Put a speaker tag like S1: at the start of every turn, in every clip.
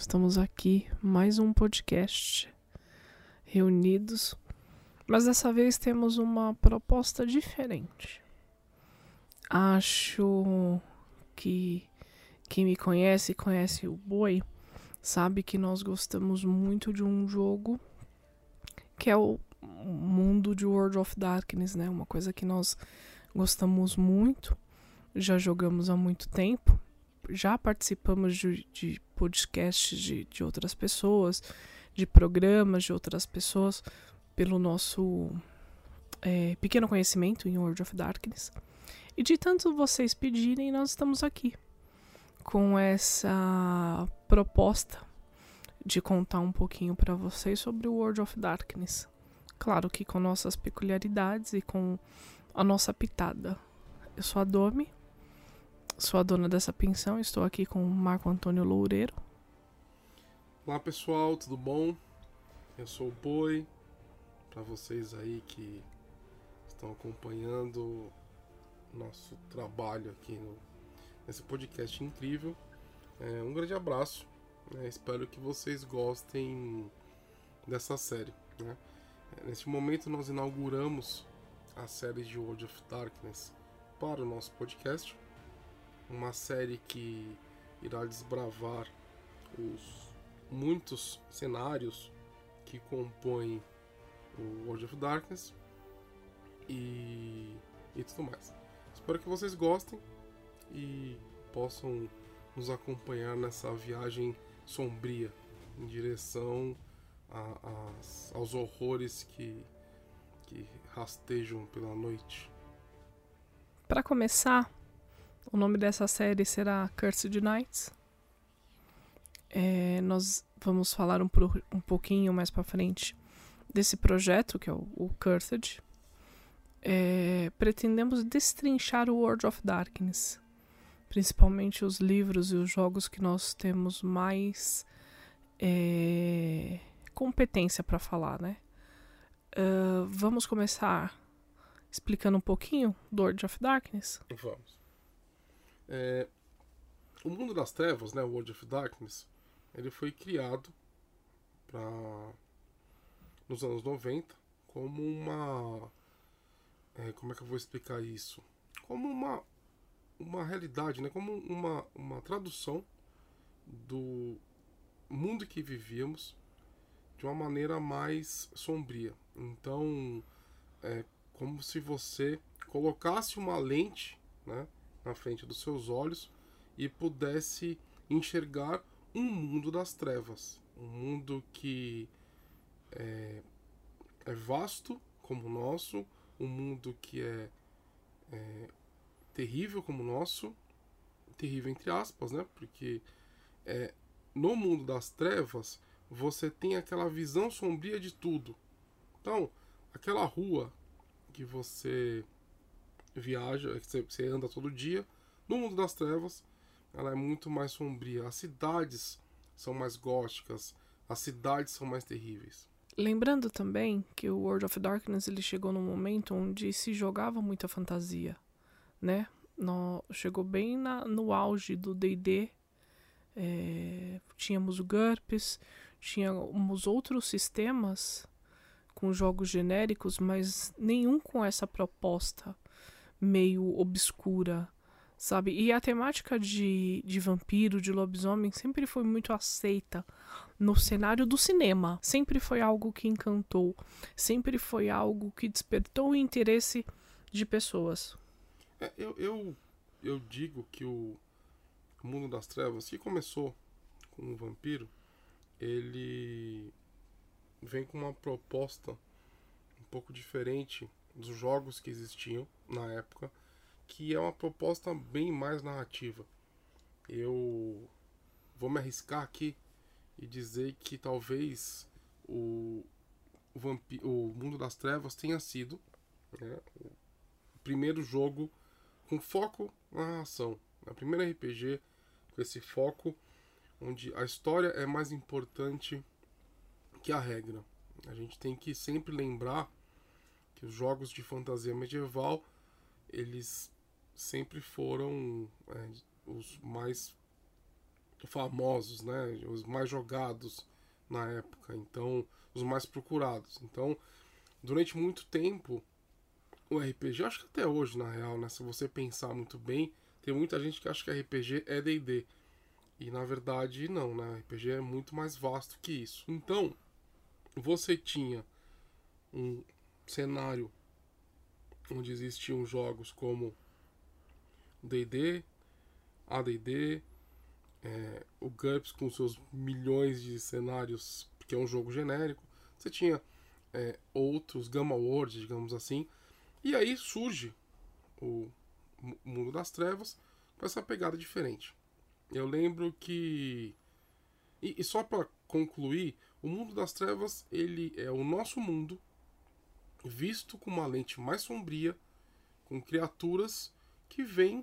S1: Estamos aqui, mais um podcast reunidos, mas dessa vez temos uma proposta diferente. Acho que quem me conhece, conhece o Boi, sabe que nós gostamos muito de um jogo que é o mundo de World of Darkness, né? Uma coisa que nós gostamos muito, já jogamos há muito tempo já participamos de, de podcasts de, de outras pessoas, de programas de outras pessoas, pelo nosso é, pequeno conhecimento em World of Darkness. E de tanto vocês pedirem, nós estamos aqui com essa proposta de contar um pouquinho para vocês sobre o World of Darkness. Claro que com nossas peculiaridades e com a nossa pitada. Eu sou a Domi, Sou a dona dessa pensão, estou aqui com o Marco Antônio Loureiro.
S2: Olá pessoal, tudo bom? Eu sou o Boi. Para vocês aí que estão acompanhando nosso trabalho aqui no, nesse podcast incrível, é, um grande abraço. Né? Espero que vocês gostem dessa série. Né? Neste momento nós inauguramos a série de World of Darkness para o nosso podcast uma série que irá desbravar os muitos cenários que compõem o World of Darkness e, e tudo mais. Espero que vocês gostem e possam nos acompanhar nessa viagem sombria em direção a, a, aos horrores que, que rastejam pela noite.
S1: Para começar, o nome dessa série será Cursed Nights. É, nós vamos falar um, um pouquinho mais para frente desse projeto, que é o, o Cursed. É, pretendemos destrinchar o World of Darkness, principalmente os livros e os jogos que nós temos mais é, competência para falar, né? Uh, vamos começar explicando um pouquinho do World of Darkness?
S2: Vamos. É, o mundo das trevas, né, World of Darkness, ele foi criado para nos anos 90 como uma é, como é que eu vou explicar isso? Como uma uma realidade, né, como uma uma tradução do mundo que vivíamos de uma maneira mais sombria. Então, é como se você colocasse uma lente, né, na frente dos seus olhos e pudesse enxergar um mundo das trevas, um mundo que é, é vasto como o nosso, um mundo que é, é, terrível como o nosso, terrível entre aspas, né? Porque é, no mundo das trevas você tem aquela visão sombria de tudo. Então, aquela rua que você viaja, você anda todo dia. No mundo das trevas, ela é muito mais sombria. As cidades são mais góticas, as cidades são mais terríveis.
S1: Lembrando também que o World of Darkness ele chegou num momento onde se jogava muita fantasia, né? No, chegou bem na, no auge do D&D. É, tínhamos o GURPS, tínhamos outros sistemas com jogos genéricos, mas nenhum com essa proposta meio obscura, sabe? E a temática de, de vampiro, de lobisomem, sempre foi muito aceita no cenário do cinema. Sempre foi algo que encantou, sempre foi algo que despertou o interesse de pessoas.
S2: É, eu, eu, eu digo que o, o mundo das trevas, que começou com um vampiro, ele vem com uma proposta um pouco diferente dos jogos que existiam na época, que é uma proposta bem mais narrativa. Eu vou me arriscar aqui e dizer que talvez o, o, Mundo das Trevas tenha sido né, o primeiro jogo com foco na ação. A primeira RPG com esse foco onde a história é mais importante que a regra. A gente tem que sempre lembrar que os jogos de fantasia medieval eles sempre foram é, os mais famosos, né? Os mais jogados na época, então os mais procurados. Então, durante muito tempo, o RPG, acho que até hoje na real, né? Se você pensar muito bem, tem muita gente que acha que RPG é D&D. E na verdade não, né? RPG é muito mais vasto que isso. Então, você tinha um cenário onde existiam jogos como D&D, AD&D, é, o GURPS com seus milhões de cenários, porque é um jogo genérico. Você tinha é, outros, Gamma World, digamos assim. E aí surge o Mundo das Trevas com essa pegada diferente. Eu lembro que. E, e só para concluir, o Mundo das Trevas ele é o nosso mundo visto com uma lente mais sombria, com criaturas que vêm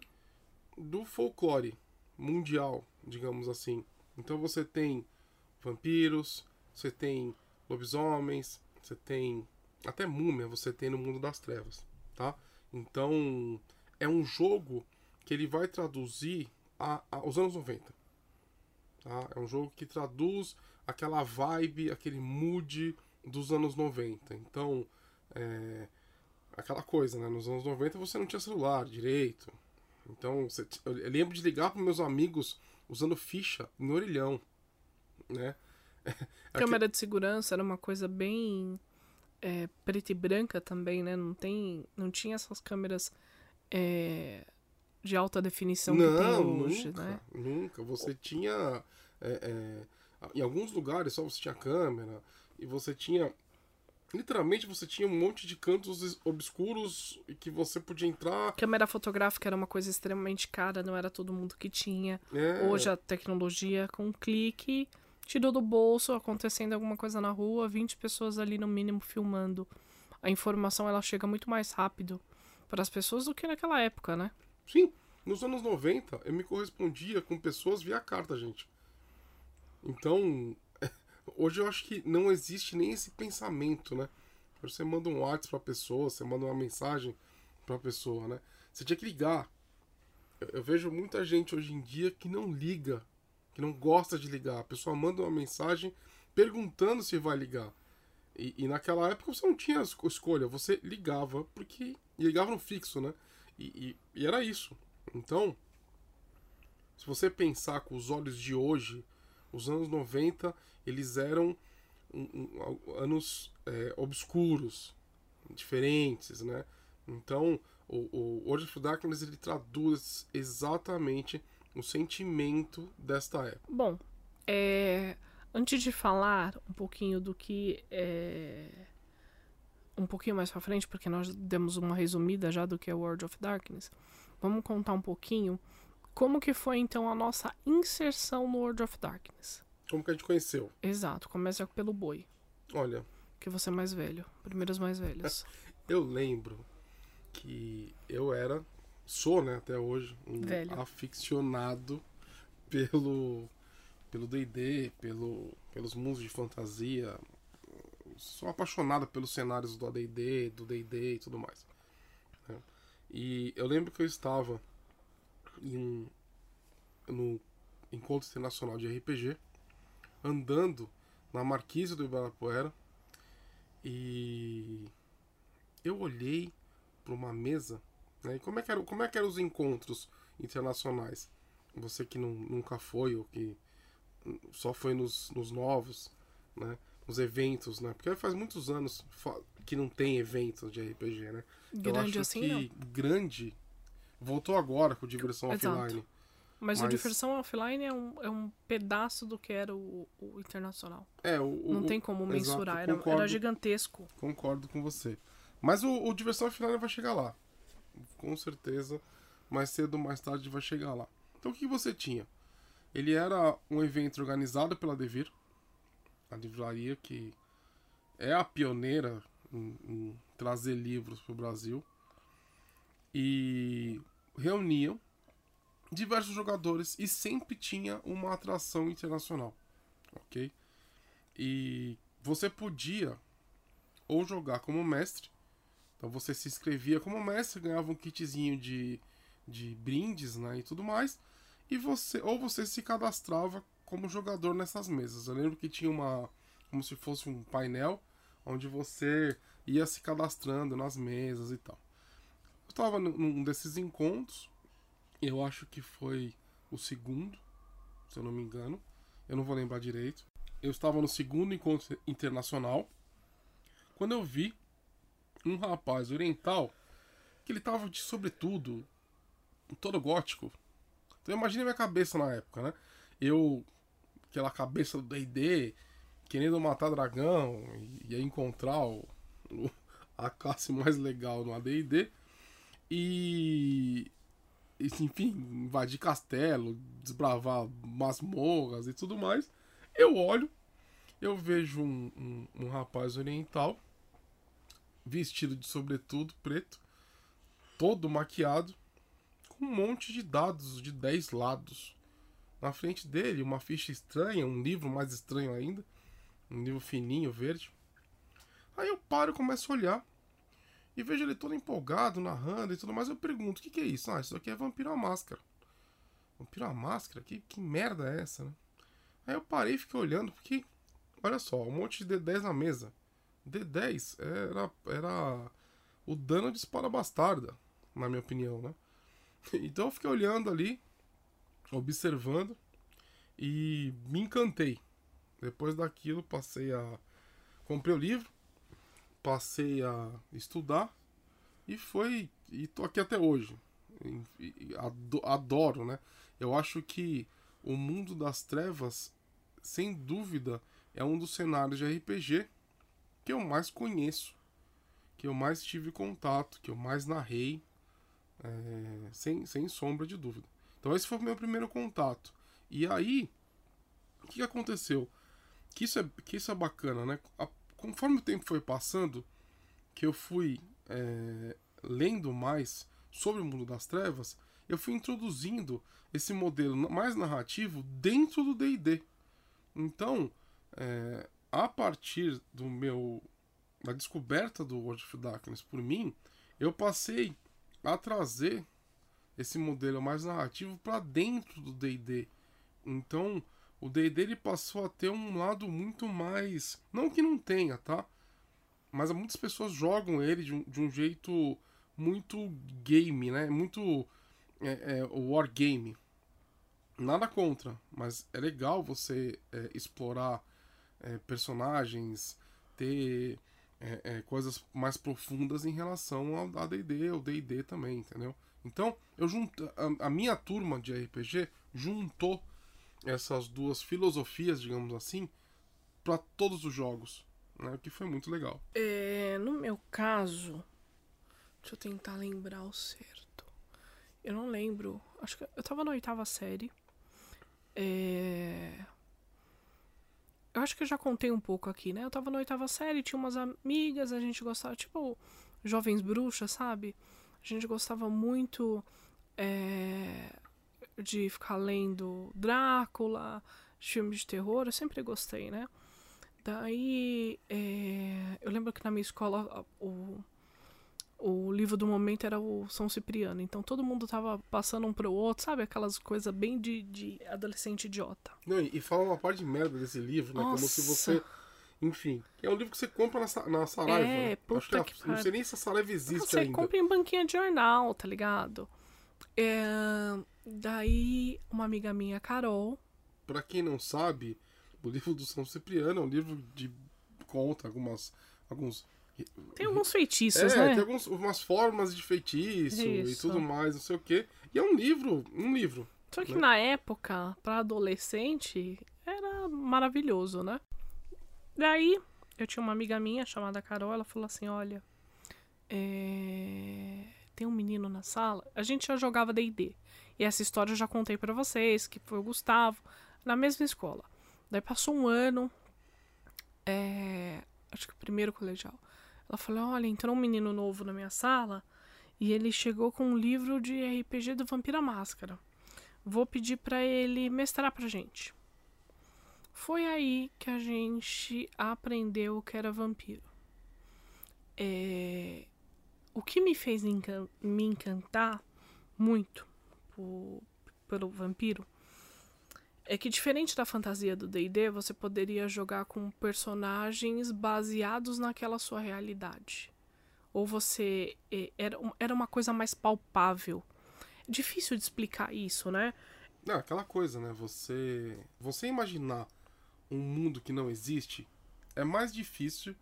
S2: do folclore mundial, digamos assim. Então você tem vampiros, você tem lobisomens, você tem até múmia, você tem no mundo das trevas, tá? Então é um jogo que ele vai traduzir a, a, os anos 90. Tá? É um jogo que traduz aquela vibe, aquele mood dos anos 90. Então, é, aquela coisa, né? Nos anos 90 você não tinha celular direito. Então, você, eu lembro de ligar para meus amigos usando ficha no orelhão, né?
S1: Câmera de segurança era uma coisa bem é, preta e branca também, né? Não, tem, não tinha essas câmeras é, de alta definição
S2: não,
S1: que tem hoje,
S2: nunca,
S1: né?
S2: Nunca. Você tinha. É, é, em alguns lugares só você tinha câmera e você tinha literalmente você tinha um monte de cantos obscuros e que você podia entrar.
S1: Câmera fotográfica era uma coisa extremamente cara, não era todo mundo que tinha.
S2: É.
S1: Hoje a tecnologia, com um clique, tirou do bolso, acontecendo alguma coisa na rua, 20 pessoas ali no mínimo filmando. A informação ela chega muito mais rápido para as pessoas do que naquela época, né?
S2: Sim, nos anos 90 eu me correspondia com pessoas via carta, gente. Então, Hoje eu acho que não existe nem esse pensamento, né? Você manda um WhatsApp pra pessoa, você manda uma mensagem pra pessoa, né? Você tinha que ligar. Eu, eu vejo muita gente hoje em dia que não liga, que não gosta de ligar. A pessoa manda uma mensagem perguntando se vai ligar. E, e, naquela época você não tinha escolha, você ligava, porque. ligava no fixo, né? E, e, e, era isso. Então, se você pensar com os olhos de hoje, os anos 90 eles eram um, um, anos é, obscuros, diferentes, né? Então, o, o World of Darkness ele traduz exatamente o sentimento desta época.
S1: Bom, é, antes de falar um pouquinho do que é, um pouquinho mais para frente, porque nós demos uma resumida já do que é World of Darkness, vamos contar um pouquinho como que foi então a nossa inserção no World of Darkness.
S2: Como que a gente conheceu?
S1: Exato, começa pelo boi.
S2: Olha.
S1: Que você é mais velho. Primeiros mais velhos.
S2: eu lembro que eu era, sou, né, até hoje, um
S1: velho.
S2: aficionado pelo pelo D&D, pelo pelos mundos de fantasia. Sou apaixonado pelos cenários do AD&D, do D&D e tudo mais. Né? E eu lembro que eu estava em um no encontro internacional de RPG andando na marquise do Ibirapuera e eu olhei para uma mesa, né? E como é que era, como é que eram os encontros internacionais? Você que não, nunca foi ou que só foi nos, nos novos, né? Nos eventos, né? Porque faz muitos anos que não tem eventos de RPG, né?
S1: Grande
S2: eu acho
S1: assim,
S2: que
S1: não.
S2: grande voltou agora com diversão
S1: Exato.
S2: offline.
S1: Mas,
S2: Mas-
S1: o Diversão Offline é um, é um pedaço do que era o, o internacional.
S2: É, o,
S1: Não
S2: o-
S1: tem como
S2: exato,
S1: mensurar. Era,
S2: concordo.
S1: era gigantesco.
S2: Concordo com você. Mas o, o Diversão Offline vai chegar lá. Com certeza, mais cedo ou mais tarde vai chegar lá. Então o que você tinha? Ele era um evento organizado pela Devir, a livraria que é a pioneira em, em trazer livros para o Brasil. E reuniam diversos jogadores e sempre tinha uma atração internacional, ok? E você podia ou jogar como mestre, então você se inscrevia como mestre, ganhava um kitzinho de, de brindes, né, e tudo mais, e você ou você se cadastrava como jogador nessas mesas. Eu lembro que tinha uma como se fosse um painel onde você ia se cadastrando nas mesas e tal. Estava num desses encontros eu acho que foi o segundo, se eu não me engano. Eu não vou lembrar direito. Eu estava no segundo encontro internacional. Quando eu vi um rapaz oriental que ele tava de sobretudo, todo gótico. Então imagine minha cabeça na época, né? Eu, aquela cabeça do D&D, querendo matar dragão, ia encontrar o, o, a classe mais legal no AD&D. E enfim, invadir castelo, desbravar masmorras e tudo mais. Eu olho, eu vejo um, um, um rapaz oriental, vestido de sobretudo preto, todo maquiado, com um monte de dados de 10 lados. Na frente dele, uma ficha estranha, um livro mais estranho ainda, um livro fininho, verde. Aí eu paro e começo a olhar. E vejo ele todo empolgado, narrando e tudo mais. Eu pergunto: o que, que é isso? Ah, isso aqui é Vampiro à Máscara. Vampiro à Máscara? Que, que merda é essa, né? Aí eu parei e fiquei olhando, porque, olha só, um monte de D10 na mesa. D10 era, era o dano de espada bastarda, na minha opinião, né? Então eu fiquei olhando ali, observando e me encantei. Depois daquilo, passei a. Comprei o livro, passei a estudar e foi e tô aqui até hoje. Adoro, né? Eu acho que o mundo das trevas, sem dúvida, é um dos cenários de RPG que eu mais conheço, que eu mais tive contato, que eu mais narrei, é, sem, sem sombra de dúvida. Então esse foi o meu primeiro contato. E aí, o que aconteceu? Que isso é, que isso é bacana, né? A conforme o tempo foi passando, que eu fui é, lendo mais sobre o mundo das trevas, eu fui introduzindo esse modelo mais narrativo dentro do D&D. Então, é, a partir do meu da descoberta do World of Darkness por mim, eu passei a trazer esse modelo mais narrativo para dentro do D&D. Então, o D&D ele passou a ter um lado muito mais, não que não tenha, tá? Mas muitas pessoas jogam ele de um, de um jeito muito game, né? Muito é, é, wargame. Nada contra, mas é legal você é, explorar é, personagens, ter é, é, coisas mais profundas em relação ao AD&D, ao D&D também, entendeu? Então, eu junto, a, a minha turma de RPG juntou essas duas filosofias, digamos assim, para todos os jogos, né? O que foi muito legal.
S1: É, no meu caso, deixa eu tentar lembrar o certo. Eu não lembro. Acho que eu tava na oitava série. É... Eu acho que eu já contei um pouco aqui, né? Eu tava na oitava série, tinha umas amigas, a gente gostava, tipo, jovens bruxas, sabe? A gente gostava muito. É de ficar lendo Drácula, filmes de terror, eu sempre gostei, né? Daí, é, eu lembro que na minha escola o, o livro do momento era o São Cipriano, então todo mundo tava passando um pro outro, sabe? Aquelas coisas bem de, de adolescente idiota.
S2: Não, e, fala uma parte de merda desse livro, né? Nossa. Como se você. Enfim, é um livro que você compra na, na Saraiva. É,
S1: né? puta
S2: que, que Não sei nem se a Saraiva existe
S1: você
S2: ainda.
S1: Você compra em banquinha de jornal, tá ligado? É, daí, uma amiga minha, Carol.
S2: Pra quem não sabe, o livro do São Cipriano é um livro de conta algumas. alguns
S1: tem alguns feitiços,
S2: é,
S1: né?
S2: tem algumas formas de feitiço Isso. e tudo mais, não sei o quê. E é um livro, um livro.
S1: Só que né? na época, para adolescente, era maravilhoso, né? Daí, eu tinha uma amiga minha chamada Carol, ela falou assim: olha, é tem um menino na sala. A gente já jogava D&D. E essa história eu já contei para vocês, que foi o Gustavo, na mesma escola. Daí passou um ano, é, acho que o primeiro colegial. Ela falou: Olha, entrou um menino novo na minha sala e ele chegou com um livro de RPG do Vampira Máscara. Vou pedir para ele mestrar pra gente. Foi aí que a gente aprendeu o que era vampiro. É... O que me fez me encantar muito por, pelo vampiro é que diferente da fantasia do D&D, você poderia jogar com personagens baseados naquela sua realidade. Ou você era, era uma coisa mais palpável. Difícil de explicar isso, né?
S2: Não, aquela coisa, né? Você você imaginar um mundo que não existe é mais difícil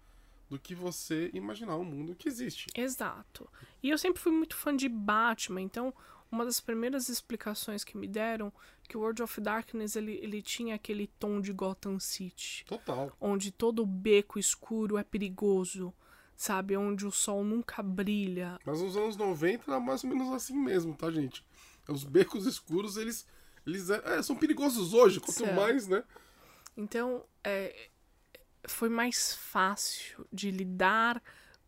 S2: do que você imaginar um mundo que existe.
S1: Exato. E eu sempre fui muito fã de Batman, então uma das primeiras explicações que me deram que o World of Darkness ele, ele tinha aquele tom de Gotham City.
S2: Total.
S1: Onde todo beco escuro é perigoso, sabe? Onde o sol nunca brilha.
S2: Mas nos anos 90 era mais ou menos assim mesmo, tá, gente? Os becos escuros, eles, eles é, são perigosos hoje, quanto certo. mais, né?
S1: Então, é, foi mais fácil de lidar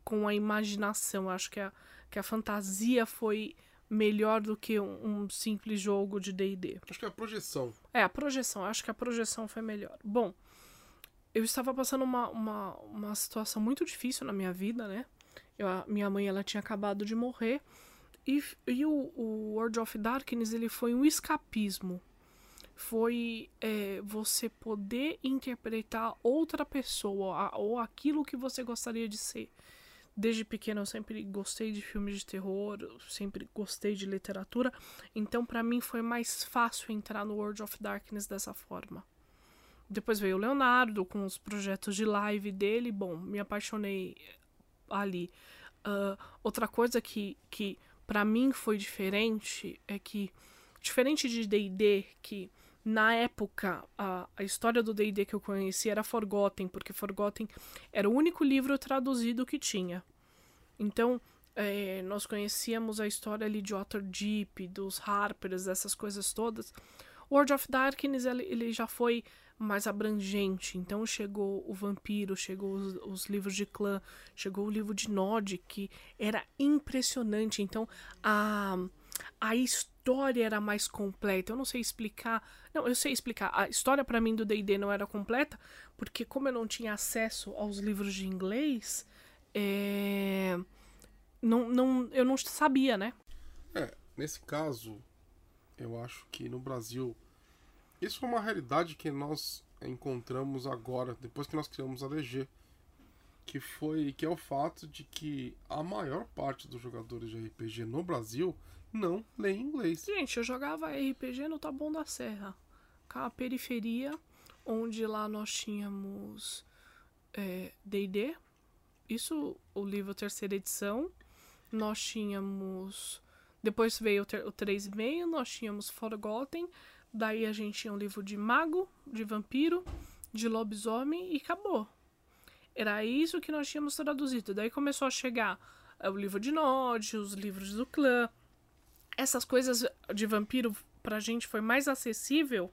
S1: com a imaginação. Acho que a, que a fantasia foi melhor do que um, um simples jogo de D&D.
S2: Acho que é a projeção.
S1: É, a projeção. Acho que a projeção foi melhor. Bom, eu estava passando uma, uma, uma situação muito difícil na minha vida, né? Eu, a minha mãe, ela tinha acabado de morrer. E, e o, o World of Darkness, ele foi um escapismo. Foi é, você poder interpretar outra pessoa ou aquilo que você gostaria de ser. Desde pequeno eu sempre gostei de filmes de terror, sempre gostei de literatura, então para mim foi mais fácil entrar no World of Darkness dessa forma. Depois veio o Leonardo com os projetos de live dele, bom, me apaixonei ali. Uh, outra coisa que, que para mim foi diferente é que, diferente de DD, que na época a, a história do D&D que eu conheci era Forgotten, porque Forgotten era o único livro traduzido que tinha. Então, é, nós conhecíamos a história ali de Deep, dos Harpers, essas coisas todas. World of Darkness ele, ele já foi mais abrangente. Então chegou o Vampiro, chegou os, os, livros de clã, chegou o livro de Nod, que era impressionante. Então a, a história era mais completa. Eu não sei explicar. Não, eu sei explicar. A história para mim do D&D não era completa, porque como eu não tinha acesso aos livros de inglês, é... não, não, eu não sabia, né?
S2: É, nesse caso, eu acho que no Brasil isso é uma realidade que nós encontramos agora, depois que nós criamos a DG, que foi que é o fato de que a maior parte dos jogadores de RPG no Brasil não lê inglês.
S1: Gente, eu jogava RPG no Taboão da Serra, com a periferia, onde lá nós tínhamos D&D, é, isso o livro terceira edição, nós tínhamos depois veio o, o 3,5, nós tínhamos Forgotten, daí a gente tinha um livro de mago, de vampiro, de lobisomem e acabou. Era isso que nós tínhamos traduzido. Daí começou a chegar é, o livro de Nod, os livros do clã, essas coisas de vampiro pra gente foi mais acessível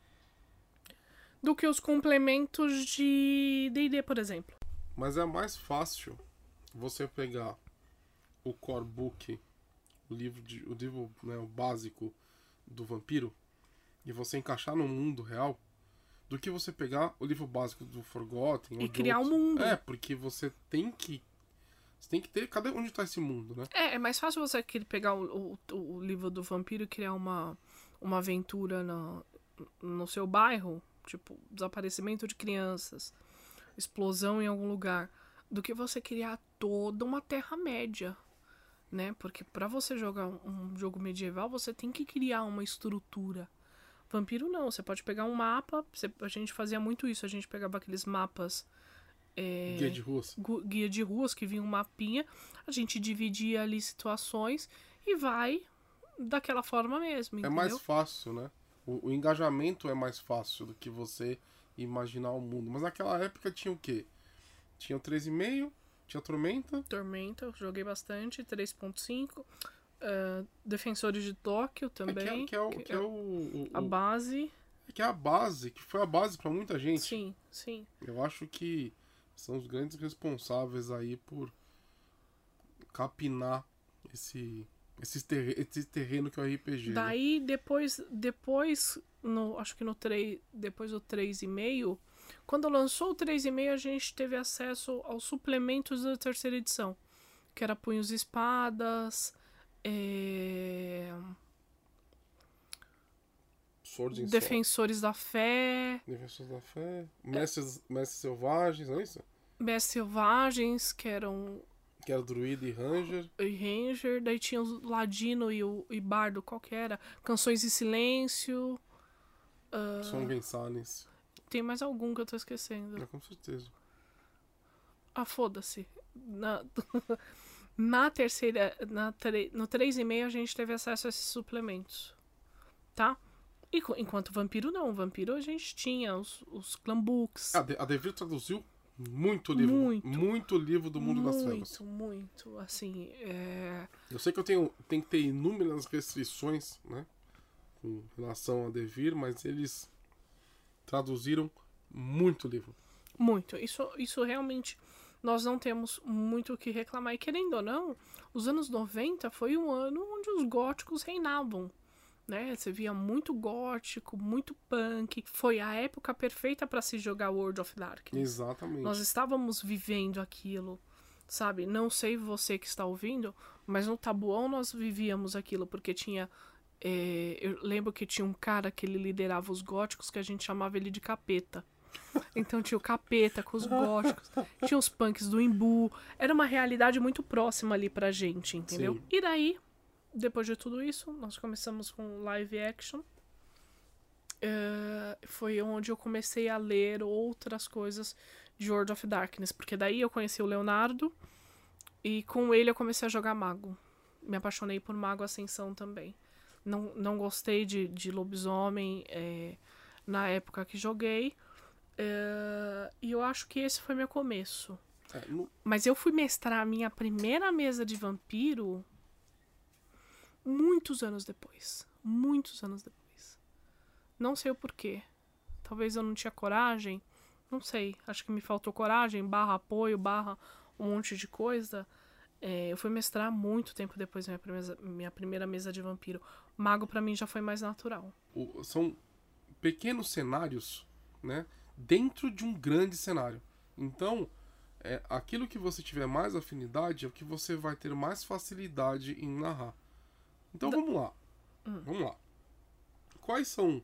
S1: do que os complementos de D&D, por exemplo.
S2: Mas é mais fácil você pegar o core book, o livro, de, o livro né, o básico do vampiro, e você encaixar no mundo real, do que você pegar o livro básico do Forgotten.
S1: E criar um mundo.
S2: É, porque você tem que você tem que ter. Cadê onde está esse mundo, né?
S1: É, é mais fácil você pegar o, o, o, livro do vampiro e criar uma, uma aventura no, no seu bairro, tipo, desaparecimento de crianças, explosão em algum lugar, do que você criar toda uma Terra-média. Né? Porque para você jogar um, um jogo medieval, você tem que criar uma estrutura. Vampiro não, você pode pegar um mapa, você, a gente fazia muito isso, a gente pegava aqueles mapas
S2: é, guia de ruas.
S1: Guia de ruas que vinha um mapinha. A gente dividia ali situações e vai daquela forma mesmo. Entendeu?
S2: É mais fácil, né? O, o, engajamento é mais fácil do que você imaginar o mundo. Mas naquela época tinha o quê? Tinha o 3,5, tinha Tormenta.
S1: Tormenta, joguei bastante, 3.5. Uh, Defensores de Tóquio também.
S2: É que é, que é, o, que é, é o, o,
S1: a base.
S2: É que é a base, que foi a base para muita gente.
S1: Sim, sim.
S2: Eu acho que são os grandes responsáveis aí por capinar esse, esse, terreno, esse terreno que é o RPG. né?
S1: Daí depois, depois no, acho que no 3, depois do 3,5, quando lançou o 3,5 a gente teve acesso aos suplementos da terceira edição, que era Punhos e Espadas, é, Defensores da Fé.
S2: Defensores da Fé. Mestres, Mestres Selvagens, não é isso?
S1: Mestres Selvagens, que eram
S2: Que era Druida e Ranger.
S1: e Ranger, daí tinha o Ladino e o e Bardo, qual que era? Canções em Silêncio, Ah.
S2: Song and Silence.
S1: tem mais algum que eu tô esquecendo.
S2: É, com certeza.
S1: Ah, foda-se. Na, na terceira. Na tre, no 3,5 a gente teve acesso a esses suplementos. Tá? E, enquanto vampiro não. Vampiro a gente tinha os, os clambooks.
S2: A, De- a Devir traduziu muito livro.
S1: Muito.
S2: livro do mundo das trevas.
S1: muito, muito. Assim, é...
S2: Eu sei que eu tenho, tenho que ter inúmeras restrições, né? Com relação a Devir, mas eles traduziram muito livro.
S1: Muito. Isso, isso realmente. Nós não temos muito o que reclamar. E querendo ou não, os anos 90 foi um ano onde os góticos reinavam. Né? Você via muito gótico, muito punk. Foi a época perfeita para se jogar World of Darkness.
S2: Exatamente.
S1: Nós estávamos vivendo aquilo, sabe? Não sei você que está ouvindo, mas no Tabuão nós vivíamos aquilo, porque tinha. É, eu lembro que tinha um cara que ele liderava os góticos que a gente chamava ele de capeta. Então tinha o capeta com os góticos, tinha os punks do Imbu. Era uma realidade muito próxima ali pra gente, entendeu?
S2: Sim.
S1: E daí, depois de tudo isso, nós começamos com live action. É, foi onde eu comecei a ler outras coisas de World of Darkness, porque daí eu conheci o Leonardo e com ele eu comecei a jogar Mago. Me apaixonei por Mago Ascensão também. Não, não gostei de, de lobisomem é, na época que joguei. é, e eu acho que esse foi meu começo.
S2: É, no-
S1: Mas eu fui mestrar a minha primeira mesa de vampiro muitos anos depois. Muitos anos depois. Não sei o porquê. Talvez eu não tinha coragem. Não sei. Acho que me faltou coragem, barra apoio, barra um monte de coisa. É, eu fui mestrar muito tempo depois minha primeira, minha primeira mesa de vampiro. Mago pra mim já foi mais natural.
S2: são pequenos cenários, né? Dentro de um grande cenário. Então, é, aquilo que você tiver mais afinidade é o que você vai ter mais facilidade em narrar. Então vamos lá. Vamos lá. Quais são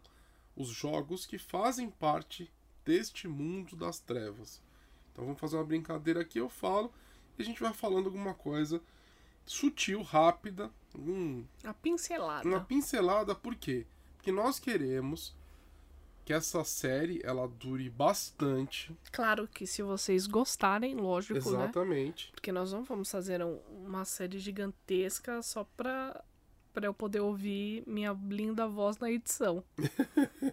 S2: os jogos que fazem parte deste mundo das trevas? Então vamos fazer uma brincadeira aqui, eu falo, e a gente vai falando alguma coisa sutil, rápida, um,
S1: A pincelada.
S2: uma pincelada, por quê? Porque nós queremos que essa série ela dure bastante.
S1: Claro que se vocês gostarem, lógico, né?
S2: Exatamente.
S1: Porque nós não vamos fazer um- uma série gigantesca só pra, pra eu poder ouvir minha linda voz na edição.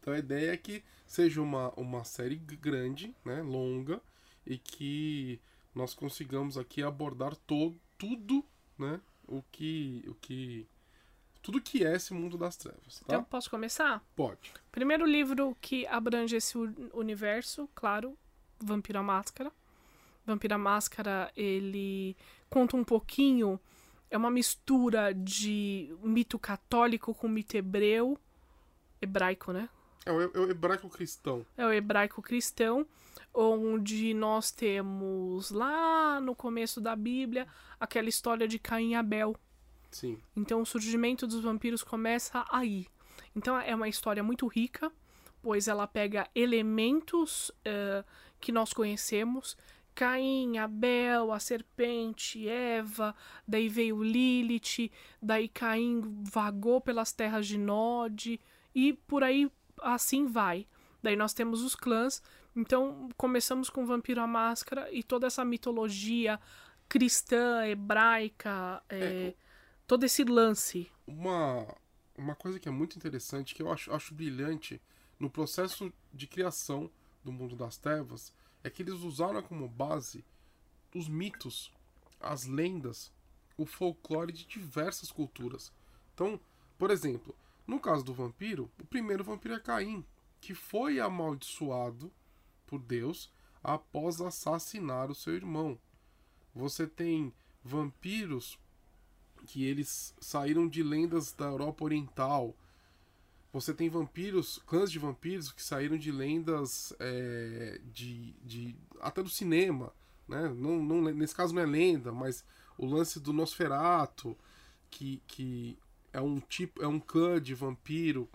S2: Então a ideia é que seja uma, uma série grande, né, longa, e que nós consigamos aqui abordar todo, tudo, né, o que, o que, tudo que é esse mundo das trevas, tá?
S1: Então, posso começar?
S2: Pode.
S1: Primeiro livro que abrange esse universo, claro, Vampiro à Máscara. Vampiro à Máscara, ele conta um pouquinho, é uma mistura de mito católico com mito hebreu, hebraico, né?
S2: É o, é o hebraico cristão.
S1: É o hebraico cristão, onde nós temos lá no começo da Bíblia aquela história de Caim e Abel.
S2: Sim.
S1: Então o surgimento dos vampiros começa aí. Então é uma história muito rica, pois ela pega elementos eh, que nós conhecemos. Caim, Abel, a serpente, Eva, daí veio Lilith, daí Caim vagou pelas terras de Nod, e por aí assim vai. Daí nós temos os clãs. Então começamos com Vampiro à Máscara e toda essa mitologia cristã, hebraica, eh, todo esse lance.
S2: Uma, uma coisa que é muito interessante, que eu acho, acho brilhante no processo de criação do mundo das trevas, é que eles usaram como base os mitos, as lendas, o folclore de diversas culturas. Então, por exemplo, no caso do vampiro, o primeiro vampiro é Caim, que foi amaldiçoado por Deus após assassinar o seu irmão. Você tem vampiros que eles saíram de lendas da Europa Oriental. Você tem vampiros, clãs de vampiros que saíram de lendas é, de, de até do cinema, né? Não, não, nesse caso não é lenda, mas o lance do Nosferato, que, que é um tipo, é um clã de vampiro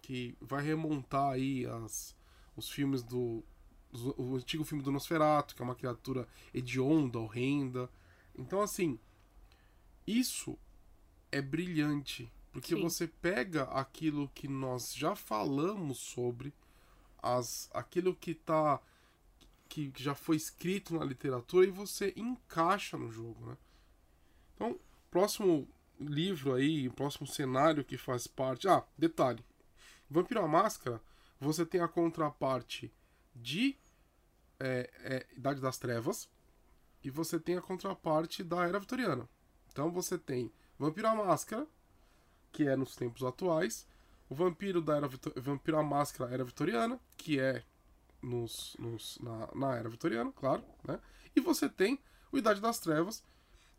S2: que vai remontar aí as, os filmes do o antigo filme do Nosferatu, que é uma criatura hedionda, horrenda. Então assim, isso é brilhante, porque Sim. você pega aquilo que nós já falamos sobre as aquilo que tá que, já foi escrito na literatura e você encaixa no jogo, né? Então, próximo livro aí, próximo cenário que faz parte. Ah, detalhe: Vampiro à Máscara, você tem a contraparte de é, é, Idade das Trevas e você tem a contraparte da Era Vitoriana. Então você tem Vampiro à Máscara, que é nos tempos atuais, o Vampiro da Era Vampiro à Máscara Era Vitoriana, que é nos, nos, na, na Era Vitoriana, claro, né? E você tem o Idade das Trevas,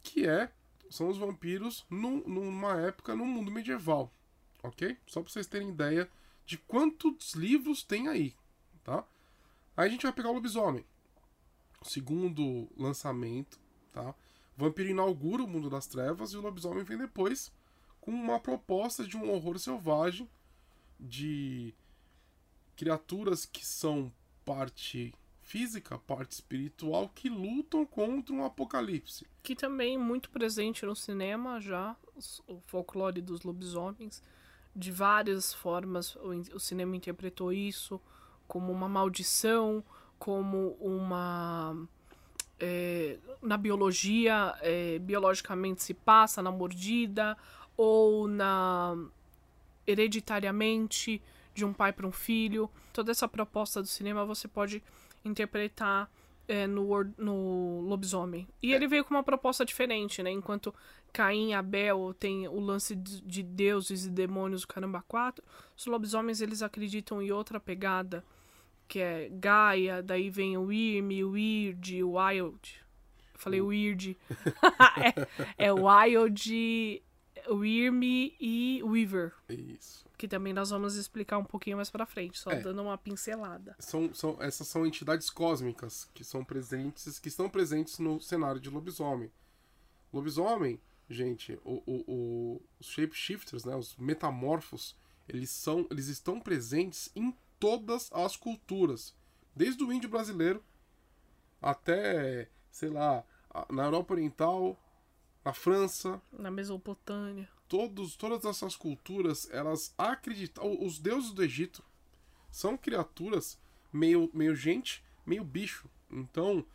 S2: que é são os vampiros numa época no mundo medieval, ok? Só para vocês terem ideia de quantos livros tem aí, tá? Aí a gente vai pegar o lobisomem, segundo lançamento, tá? Vampiro inaugura o mundo das trevas e o lobisomem vem depois com uma proposta de um horror selvagem de criaturas que são parte física, parte espiritual, que lutam contra um apocalipse.
S1: Que também é muito presente no cinema já, o folclore dos lobisomens. De várias formas o cinema interpretou isso como uma maldição, como uma. É, na biologia, é, biologicamente se passa na mordida ou na hereditariamente de um pai para um filho. Toda essa proposta do cinema você pode interpretar é, no, no lobisomem. E ele veio com uma proposta diferente, né? Enquanto Caim e Abel tem o lance de deuses e demônios, o caramba 4, os lobisomens eles acreditam em outra pegada, que é Gaia, daí vem o Irme, o Weird, o Wild. Eu falei o Weird. é, é Wild, Irme e Weaver.
S2: Isso
S1: que também nós vamos explicar um pouquinho mais para frente, só é. dando uma pincelada.
S2: São, são, essas são entidades cósmicas que são presentes, que estão presentes no cenário de lobisomem. Lobisomem, gente, o, o, o, os shapeshifters, né, os metamorfos, eles são, eles estão presentes em todas as culturas, desde o índio brasileiro até, sei lá, na Europa Oriental, na França,
S1: na Mesopotâmia
S2: todos, todas essas culturas, elas acreditam. Os deuses do Egito são criaturas meio, meio gente, meio bicho. Então,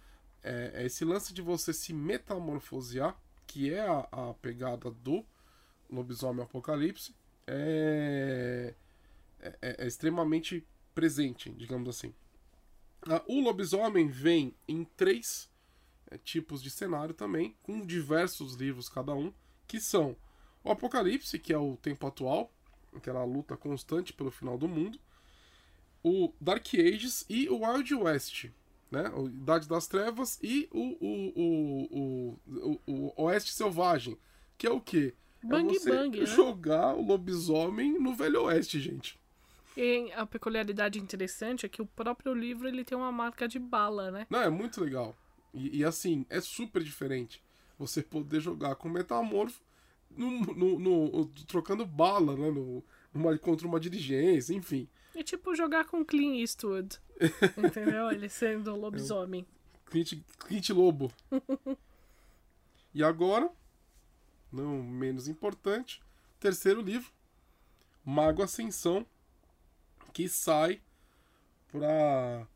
S2: é, é esse lance de você se metamorfosear, que é a, a pegada do lobisomem apocalipse, é, é, é extremamente presente, digamos assim. O lobisomem vem em três é, tipos de cenário também, com diversos livros cada um, que são o Apocalipse, que é o tempo atual, aquela luta constante pelo final do mundo. O Dark Ages e o Wild West, né? O Idade das Trevas e o, o, o, o, o Oeste Selvagem, que é o quê?
S1: Bang
S2: é você
S1: bang, né?
S2: jogar o lobisomem no Velho Oeste, gente.
S1: E a peculiaridade interessante é que o próprio livro ele tem uma marca de bala, né?
S2: Não, é muito legal. E, e assim, é super diferente você poder jogar com metamorfo no, no, no, trocando bala, né? No, numa, contra uma diligência, enfim.
S1: É tipo jogar com Clint Eastwood. entendeu? Ele sendo lobisomem.
S2: É, Clint, Clint Lobo. e agora, não menos importante, terceiro livro, Mago Ascensão, que sai para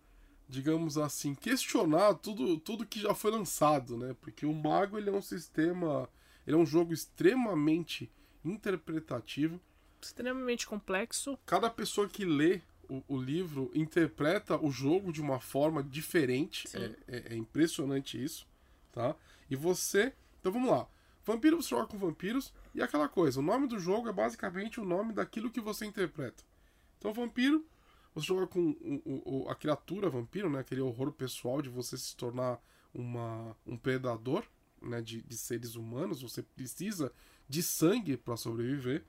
S2: digamos assim, questionar tudo, tudo que já foi lançado, né? Porque o Mago ele é um sistema ele é um jogo extremamente interpretativo.
S1: Extremamente complexo.
S2: Cada pessoa que lê o, o livro interpreta o jogo de uma forma diferente. É, é, é, impressionante isso, tá? E você... Então vamos lá. Vampiro você joga com vampiros e aquela coisa. O nome do jogo é basicamente o nome daquilo que você interpreta. Então vampiro, Você joga com o, o, a criatura vampiro, né? Aquele horror pessoal de você se tornar uma, um predador né? de, de seres humanos. Você precisa de sangue para sobreviver.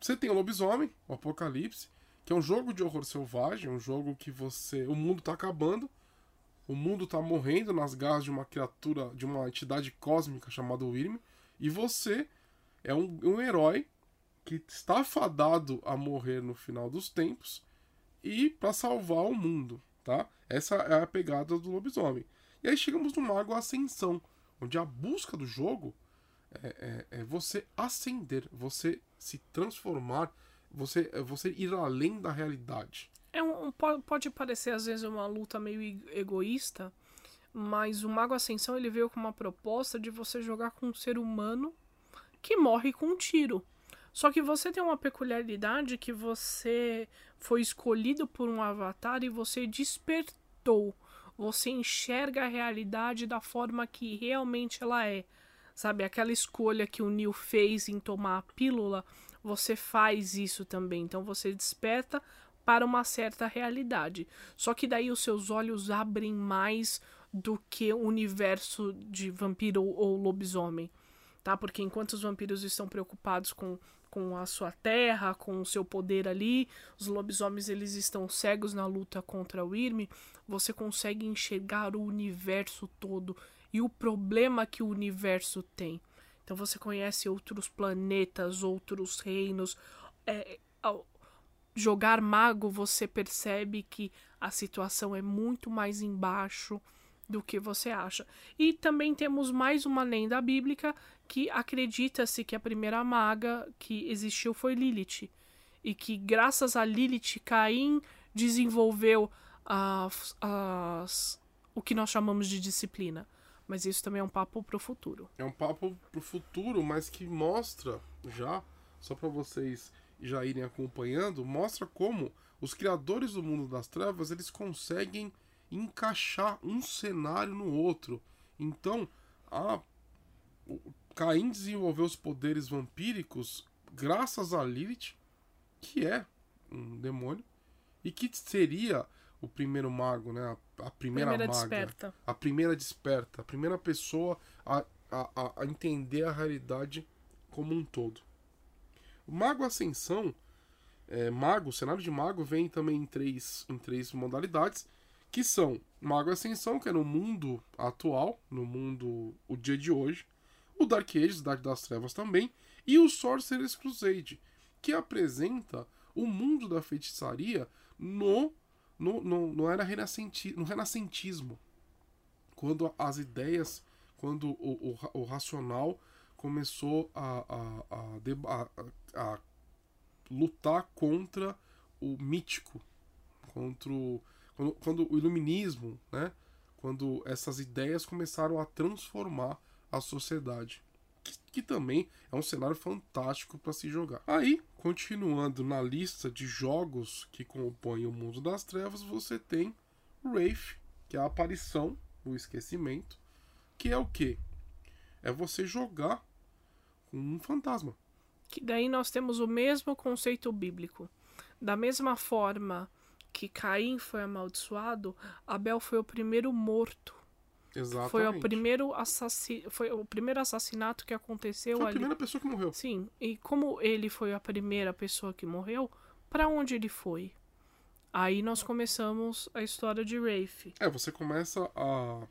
S2: Você tem o lobisomem, o Apocalipse, que é um jogo de horror selvagem, um jogo que você. O mundo tá acabando, o mundo tá morrendo nas garras de uma criatura, de uma entidade cósmica chamada Wyrm, e você é um, um herói que está fadado a morrer no final dos tempos e para salvar o mundo, tá? Essa é a pegada do lobisomem. E aí chegamos no Mago Ascensão, onde a busca do jogo é, é, é você ascender, você se transformar você, você ir além da realidade.
S1: É um, pode parecer às vezes uma luta meio egoísta, mas o Mago Ascensão ele veio com uma proposta de você jogar com um ser humano que morre com um tiro. Só que você tem uma peculiaridade que você foi escolhido por um avatar e você despertou. Você enxerga a realidade da forma que realmente ela é. Sabe, aquela escolha que o Neil fez em tomar a pílula, você faz isso também. Então você desperta para uma certa realidade. Só que daí os seus olhos abrem mais do que o universo de vampiro ou lobisomem, tá? Porque enquanto os vampiros estão preocupados com, com a sua terra, com o seu poder ali, os lobisomens eles estão cegos na luta contra o Irme, você consegue enxergar o universo todo e o problema que o universo tem. Então você conhece outros planetas, outros reinos. É, ao jogar mago, você percebe que a situação é muito mais embaixo do que você acha. E também temos mais uma lenda bíblica que acredita-se que a primeira maga que existiu foi Lilith. E que graças a Lilith, Caim desenvolveu o que nós chamamos de disciplina. Mas isso também é um papo pro futuro.
S2: É um papo pro futuro, mas que mostra já, só para vocês já irem acompanhando, mostra como os criadores do mundo das trevas, eles conseguem encaixar um cenário no outro. Então, a Caim desenvolveu os poderes vampíricos graças a Lilith, que é um demônio, e que seria o primeiro mago, né? A, a primeira, primeira maga. Desperta. A primeira desperta. A primeira pessoa a, a, a entender a realidade como um todo. O Mago Ascensão, é, mago, o cenário de mago vem também em três, em três modalidades, que são Mago Ascensão, que é no mundo atual, no mundo, o dia de hoje, o Dark Age, Cidade das Trevas também, e o Sorcerer's Crusade, que apresenta o mundo da feitiçaria no no, no, no era renascenti, no renascentismo, quando as ideias, quando o, o, o racional começou a, a, a, a, a lutar contra o mítico, contra o, quando, quando o iluminismo, né? quando essas ideias começaram a transformar a sociedade que, que também é um cenário fantástico para se jogar. Aí, continuando na lista de jogos que compõem o mundo das trevas, você tem Wraith, que é a aparição, o esquecimento, que é o que? É você jogar com um fantasma.
S1: Que daí nós temos o mesmo conceito bíblico. Da mesma forma que Caim foi amaldiçoado, Abel foi o primeiro morto
S2: Exatamente.
S1: Foi o primeiro assassino, foi o primeiro assassinato que aconteceu
S2: foi
S1: a
S2: primeira pessoa que morreu.
S1: Sim, e como ele foi a primeira pessoa que morreu, para onde ele foi? Aí nós começamos a história de Rafe.
S2: É, você começa a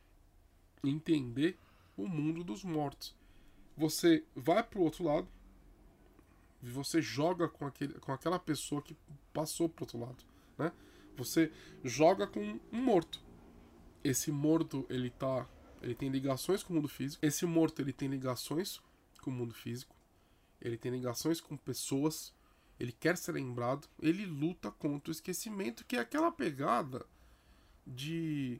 S2: entender o mundo dos mortos. Você vai pro outro lado e você joga com, aquele, com aquela pessoa que passou pro outro lado, né? Você joga com um morto esse morto ele tá ele tem ligações com o mundo físico. Esse morto ele tem ligações com o mundo físico. Ele tem ligações com pessoas. Ele quer ser lembrado. Ele luta contra o esquecimento que é aquela pegada de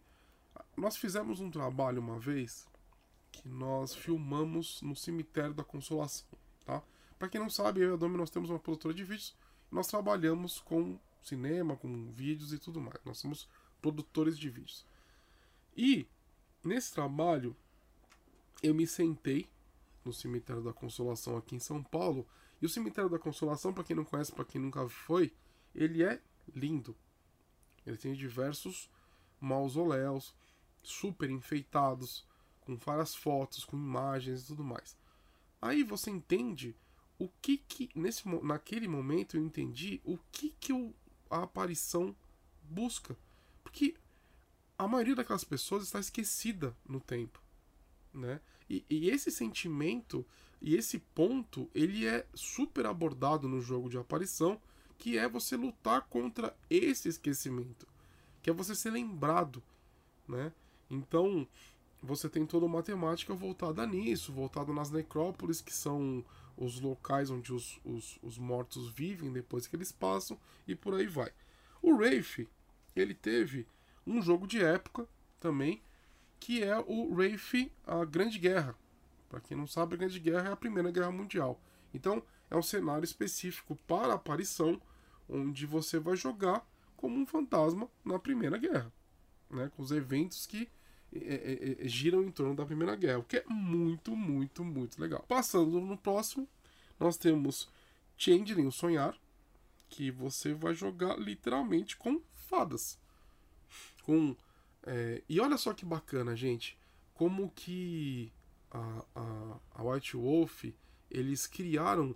S2: nós fizemos um trabalho uma vez que nós filmamos no cemitério da Consolação tá? Para quem não sabe eu e a Domi nós temos uma produtora de vídeos. Nós trabalhamos com cinema com vídeos e tudo mais. Nós somos produtores de vídeos e nesse trabalho eu me sentei no cemitério da Consolação aqui em São Paulo. E o cemitério da Consolação, para quem não conhece, para quem nunca foi, ele é lindo. Ele tem diversos mausoléus super enfeitados, com várias fotos, com imagens e tudo mais. Aí você entende o que que nesse naquele momento eu entendi o que que o, a aparição busca, porque a maioria daquelas pessoas está esquecida no tempo, né? E, e esse sentimento e esse ponto ele é super abordado no jogo de aparição, que é você lutar contra esse esquecimento, que é você ser lembrado, né? Então você tem toda uma temática voltada nisso, voltada nas necrópolis, que são os locais onde os, os, os mortos vivem depois que eles passam, e por aí vai. O Rafe, ele teve um jogo de época também, que é o Rafe A Grande Guerra. Para quem não sabe, a Grande Guerra é a Primeira Guerra Mundial. Então, é um cenário específico para aparição, onde você vai jogar como um fantasma na Primeira Guerra, né? com os eventos que é, é, é, giram em torno da Primeira Guerra, o que é muito, muito, muito legal. Passando no próximo, nós temos Changeling, o Sonhar, que você vai jogar literalmente com fadas. Com, é, e olha só que bacana, gente, como que a, a, a White Wolf eles criaram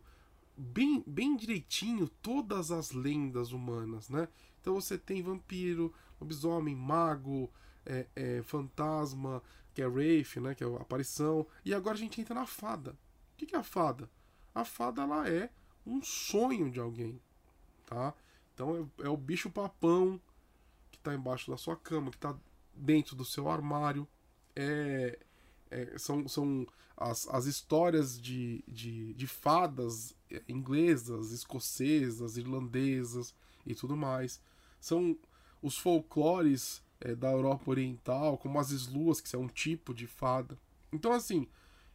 S2: bem, bem direitinho todas as lendas humanas, né? Então você tem vampiro, lobisomem, mago, é, é, fantasma, que é Wraith, né, que é a aparição. E agora a gente entra na fada. O que, é a fada? A fada ela é um sonho de alguém, tá? Então é, é o bicho papão está embaixo da sua cama, que está dentro do seu armário. É, é, são são as, as histórias de, de, de fadas inglesas, escocesas, irlandesas e tudo mais. São os folclores é, da Europa Oriental, como as Sluas, que é um tipo de fada. Então, assim,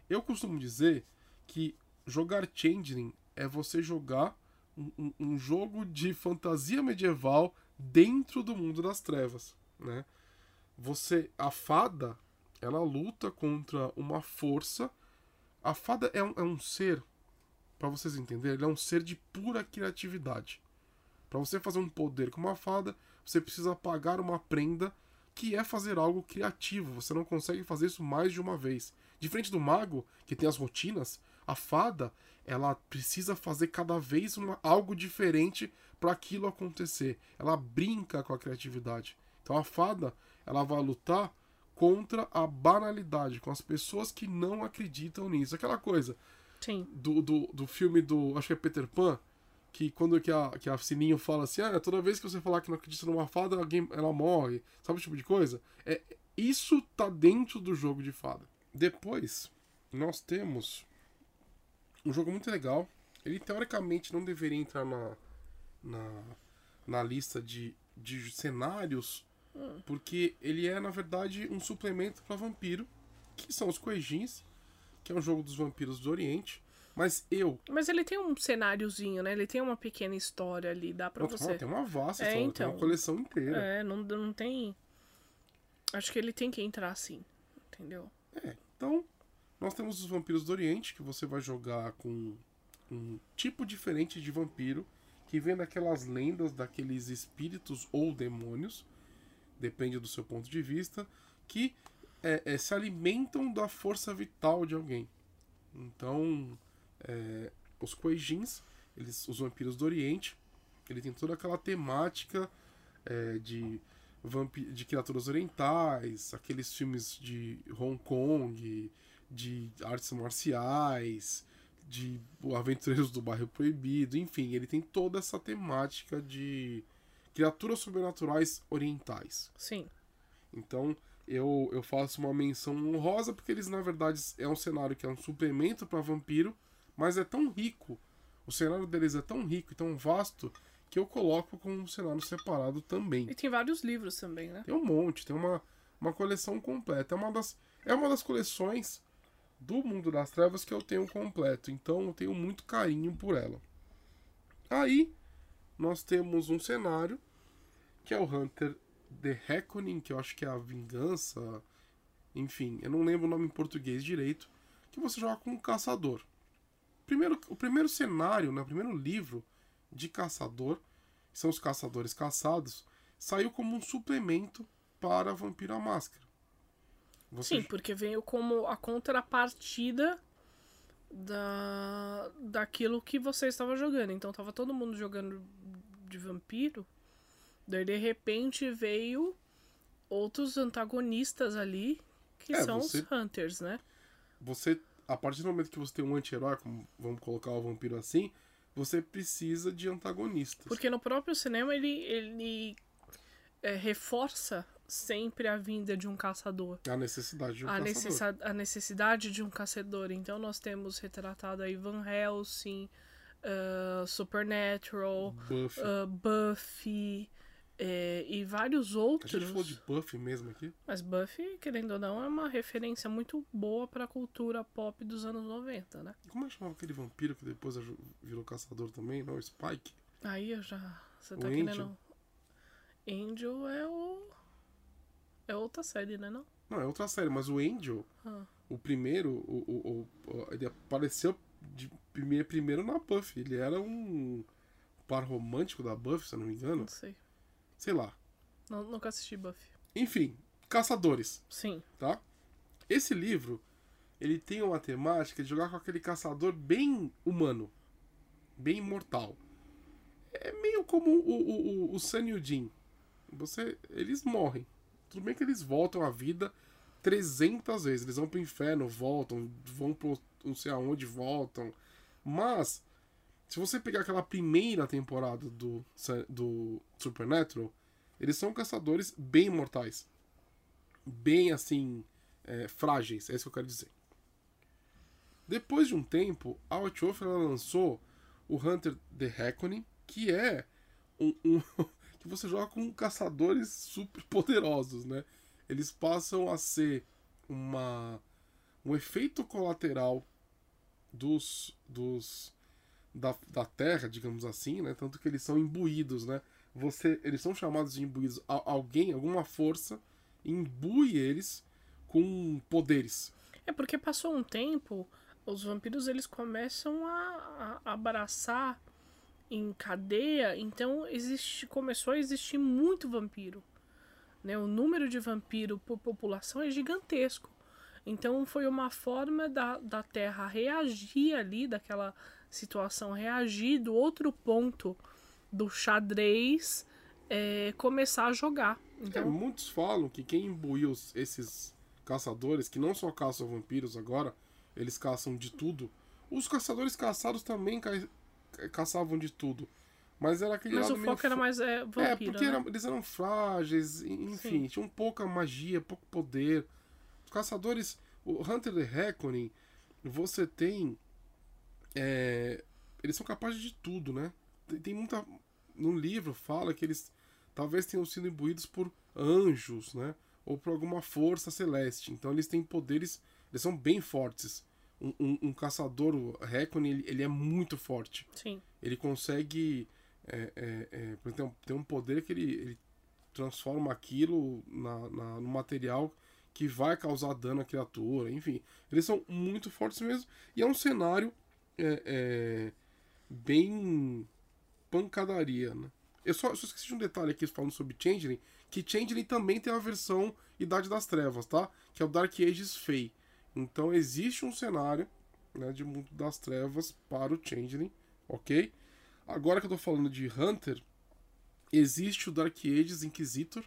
S2: eu costumo dizer que jogar Changeling é você jogar um, um, um, jogo de fantasia medieval dentro do mundo das trevas, né? Você, a fada, ela luta contra uma força. A fada é um, é um ser, para vocês entenderem, ele é um ser de pura criatividade. Para você fazer um poder com uma fada, você precisa pagar uma prenda que é fazer algo criativo. Você não consegue fazer isso mais de uma vez. Diferente do mago, que tem as rotinas, a fada, ela precisa fazer cada vez uma, algo diferente para aquilo acontecer. Ela brinca com a criatividade. Então a fada, ela vai lutar contra a banalidade, com as pessoas que não acreditam nisso. Aquela coisa
S1: Sim.
S2: Do, do, do filme do. Acho que é Peter Pan, que quando que a, que a Sininho fala assim, ah, toda vez que você falar que não acredita numa fada, alguém, ela morre, sabe o tipo de coisa? É, isso tá dentro do jogo de fada. Depois, nós temos um jogo muito legal. Ele teoricamente não deveria entrar na, na, na lista de, de cenários, hum. porque ele é, na verdade, um suplemento para vampiro, que são os Coejins, que é um jogo dos vampiros do Oriente. Mas eu.
S1: Mas ele tem um cenáriozinho, né? Ele tem uma pequena história ali, dá pra não, você.
S2: Tem uma vasta é, história, então, tem uma então. coleção inteira.
S1: É, não, não tem. Acho que ele tem que entrar assim, entendeu?
S2: É, então. Nós temos os vampiros do Oriente, que você vai jogar com um tipo diferente de vampiro, que vem daquelas lendas, daqueles espíritos ou demônios, depende do seu ponto de vista, que é, é, se alimentam da força vital de alguém. Então, é, os Kueijins, eles, os vampiros do Oriente, ele tem toda aquela temática é, de, de criaturas orientais, aqueles filmes de Hong Kong, de artes marciais, de Aventureiros do Bairro Proibido, enfim, ele tem toda essa temática de criaturas sobrenaturais orientais.
S1: Sim.
S2: Então, eu, eu faço uma menção honrosa porque eles, na verdade, é um cenário que é um suplemento para vampiro, mas é tão rico, o cenário deles é tão rico e tão vasto que eu coloco como um cenário separado também.
S1: E tem vários livros também, né?
S2: Tem um monte, tem uma, uma coleção completa. É uma, das, é uma das coleções do Mundo das Trevas que eu tenho completo, então eu tenho muito carinho por ela. Aí nós temos um cenário que é o Hunter The Reckoning, que eu acho que é a vingança, enfim, eu não lembro o nome em português direito, que você joga com um caçador. Primeiro, o primeiro cenário, né, o primeiro livro de caçador, são os caçadores caçados, saiu como um suplemento para Vampiro à Máscara. Você
S1: Sim, porque veio como a contrapartida da daquilo que você estava jogando. Então tava todo mundo jogando de vampiro. Daí de repente veio outros antagonistas ali que
S2: É,
S1: são
S2: você-
S1: os Hunters, né?
S2: você a partir do momento que você tem um anti-herói, como vamos colocar o vampiro assim, você precisa de antagonistas.
S1: Porque no próprio cinema ele, ele é, reforça sempre a vinda de um caçador.
S2: A necessidade de um
S1: a,
S2: caçador.
S1: a necessidade de um caçador. Então nós temos retratado aí Van Helsing, ah, Supernatural,
S2: Buffy.
S1: ah, Buffy é, e vários
S2: a
S1: outros.
S2: gente falou de Buffy mesmo aqui.
S1: Mas Buffy, querendo ou não, é uma referência muito boa pra cultura pop dos anos 90, né?
S2: Como é que chamava aquele vampiro que depois virou caçador também? Não, Spike?
S1: Aí eu já. Você
S2: O
S1: tá
S2: Angel?
S1: querendo. Angel é o. É outra série, né? Não?
S2: Não, é outra série, mas o Angel,
S1: Ah.
S2: o primeiro, o, o, o- ele apareceu de primeiro, primeiro na Buffy. Ele era um par romântico da Buffy, se eu não me engano.
S1: Não sei.
S2: Sei lá.
S1: Não, nunca assisti Buffy.
S2: Enfim, caçadores,
S1: Sim.
S2: tá? Esse livro, ele tem uma temática de jogar com aquele caçador bem humano, bem imortal. É meio como o, o, o, o Sun e o Jin. Você, eles morrem. Tudo bem que eles voltam à vida 300 vezes. Eles vão pro inferno, voltam, vão pro não sei aonde, voltam. Mas, se você pegar aquela primeira temporada do, do Supernatural, eles são caçadores bem mortais. Bem, assim, é, frágeis. É isso que eu quero dizer. Depois de um tempo, a White Wolf ela lançou o Hunter The Reckoning, que é um, um- que você joga com caçadores super poderosos, né? Eles passam a ser uma um efeito colateral dos dos da, da Terra, digamos assim, né? Tanto que eles são imbuídos, né? Você, eles são chamados de imbuídos. Al- alguém, alguma força imbui eles com poderes.
S1: É porque passou um tempo, os vampiros eles começam a, a abraçar em cadeia, então existe, começou a existir muito vampiro. Né? O número de vampiro por população é gigantesco. Então foi uma forma da, da Terra reagir ali, daquela situação, reagir do outro ponto do xadrez, é, começar a jogar.
S2: É,
S1: Então,
S2: muitos falam que quem imbuiu esses caçadores, que não só caçam vampiros agora, eles caçam de tudo. Os caçadores caçados também caçavam de tudo. Mas era aquele
S1: mas o foco era mais é,
S2: É,
S1: vampiro,
S2: porque
S1: né?
S2: era- eles eram frágeis, enfim,
S1: Sim.
S2: tinham pouca magia, pouco poder. Os caçadores, o Hunter the Reckoning, você tem. é, eles são capazes de tudo, né? Tem, tem muita. No livro fala que eles talvez tenham sido imbuídos por anjos, né? Ou por alguma força celeste. Então eles têm poderes. Eles são bem fortes. Um, um- um caçador, o Reckoning, ele, ele é muito forte
S1: Sim.
S2: ele consegue é, é, é, tem um poder que ele, ele transforma aquilo na, na- no material que vai causar dano à criatura, enfim. Eles são muito fortes mesmo. E é um cenário é, é, bem pancadaria, né? Eu só, só esqueci de um detalhe aqui falando sobre Changeling, que Changeling também tem a versão Idade das Trevas, tá? Que é o Dark Ages Fey. Então existe um cenário né, de Mundo das Trevas para o Changeling, ok? Agora que eu tô falando de Hunter, existe o Dark Ages Inquisitor,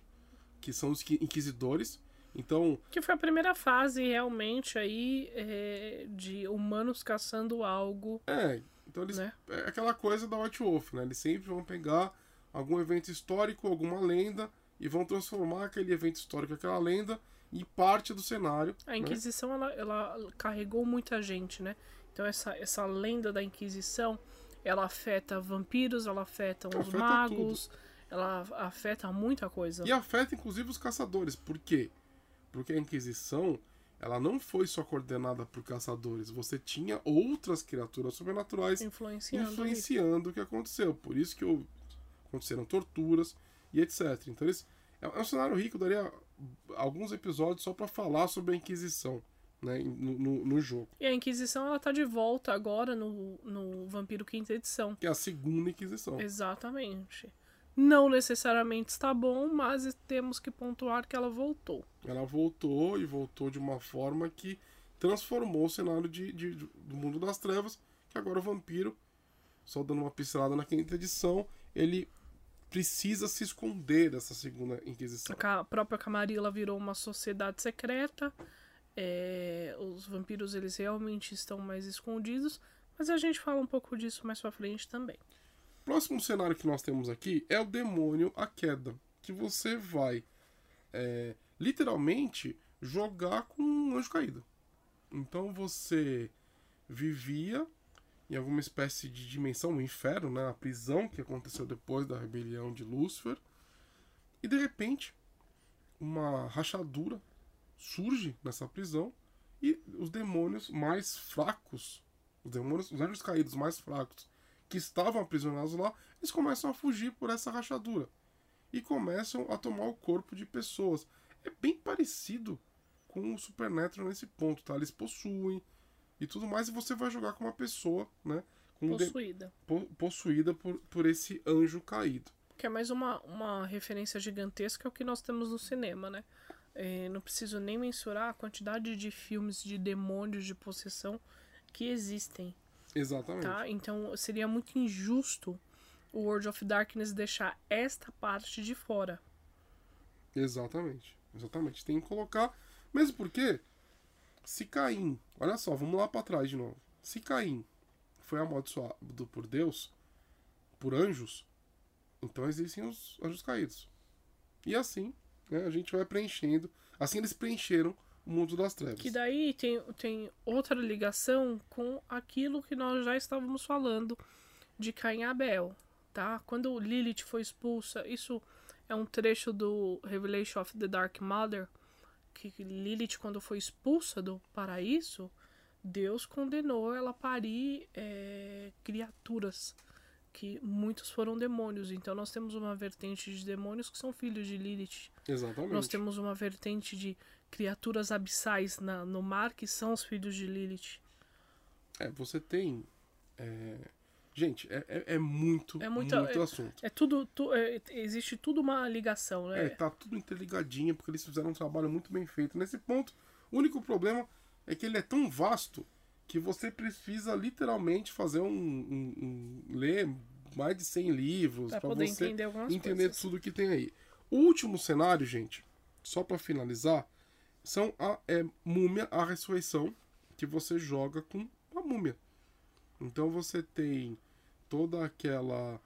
S2: que são os qui- inquisidores. Então,
S1: Que foi a primeira fase realmente aí é, de humanos caçando algo,
S2: é, então eles
S1: né?
S2: é aquela coisa da White Wolf, né? Eles sempre vão pegar algum evento histórico, alguma lenda e vão transformar aquele evento histórico, aquela lenda em parte do cenário.
S1: A
S2: né?
S1: Inquisição ela, ela carregou muita gente, né? Então essa, essa lenda da Inquisição ela afeta vampiros, ela afeta os
S2: Afeta
S1: magos, ela afeta muita coisa.
S2: E afeta inclusive os caçadores. Por quê? Porque a Inquisição, ela não foi só coordenada por caçadores. Você tinha outras criaturas sobrenaturais
S1: Influenciando.
S2: influenciando o que aconteceu. Por isso que aconteceram torturas e etc. Então eles, é, é um cenário rico, daria alguns episódios só para falar sobre a Inquisição né, no, no, no jogo.
S1: E a Inquisição ela tá de volta agora no, no Vampiro Quinta Edição.
S2: Que é a segunda Inquisição.
S1: Exatamente. Não necessariamente está bom, mas temos que pontuar que ela voltou.
S2: Ela voltou e voltou de uma forma que transformou o cenário de, de, do mundo das trevas, que agora o vampiro, só dando uma pincelada na quinta edição, ele precisa se esconder dessa segunda Inquisição.
S1: A própria Camarilla virou uma sociedade secreta. É, os vampiros eles realmente estão mais escondidos, mas a gente fala um pouco disso mais pra frente também.
S2: Próximo cenário que nós temos aqui é o demônio a queda, que você vai é, literalmente jogar com um anjo caído. Então você vivia em alguma espécie de dimensão, o inferno, né? a prisão que aconteceu depois da rebelião de Lúcifer. E de repente, uma rachadura surge nessa prisão e os demônios mais fracos, os demônios, os anjos caídos mais fracos que estavam aprisionados lá, eles começam a fugir por essa rachadura e começam a tomar o corpo de pessoas. É bem parecido com o Supernatural nesse ponto, tá? Eles possuem, e tudo mais, e você vai jogar com uma pessoa, né?
S1: possuída.
S2: De, po, possuída por, por esse anjo caído.
S1: Que é mais uma, uma referência gigantesca ao que nós temos no cinema, né? É, não preciso nem mensurar a quantidade de filmes de demônios de possessão que existem.
S2: Exatamente.
S1: Tá? Então seria muito injusto o World of Darkness deixar esta parte de fora.
S2: Exatamente. Exatamente. Tem que colocar. Mesmo porque se Caim, olha só, vamos lá para trás de novo. Se Caim foi amaldiçoado por Deus, por anjos, então existem os anjos caídos. E assim, né, a gente vai preenchendo. Assim eles preencheram o mundo das trevas.
S1: Que daí tem, tem outra ligação com aquilo que nós já estávamos falando de Caim e Abel, tá? Quando Lilith foi expulsa, isso é um trecho do Revelation of the Dark Mother, que Lilith, quando foi expulsa do paraíso, Deus condenou ela a parir é, criaturas, que muitos foram demônios. Então nós temos uma vertente de demônios que são filhos de Lilith.
S2: Exatamente.
S1: Nós temos uma vertente de criaturas abissais na, no mar que são os filhos de Lilith.
S2: É, você tem. É... Gente, é, é, é, muito, é muito, muito é, assunto.
S1: É tudo. Tu, é, existe tudo uma ligação, né?
S2: É, tá tudo interligadinho, porque eles fizeram um trabalho muito bem feito. Nesse ponto, o único problema é que ele é tão vasto que você precisa literalmente fazer um. um, um ler mais de 100 livros para você entender, entender tudo que tem aí. O último cenário, gente, só para finalizar, são a é, múmia, a ressurreição, que você joga com a múmia. Então você tem toda aquela.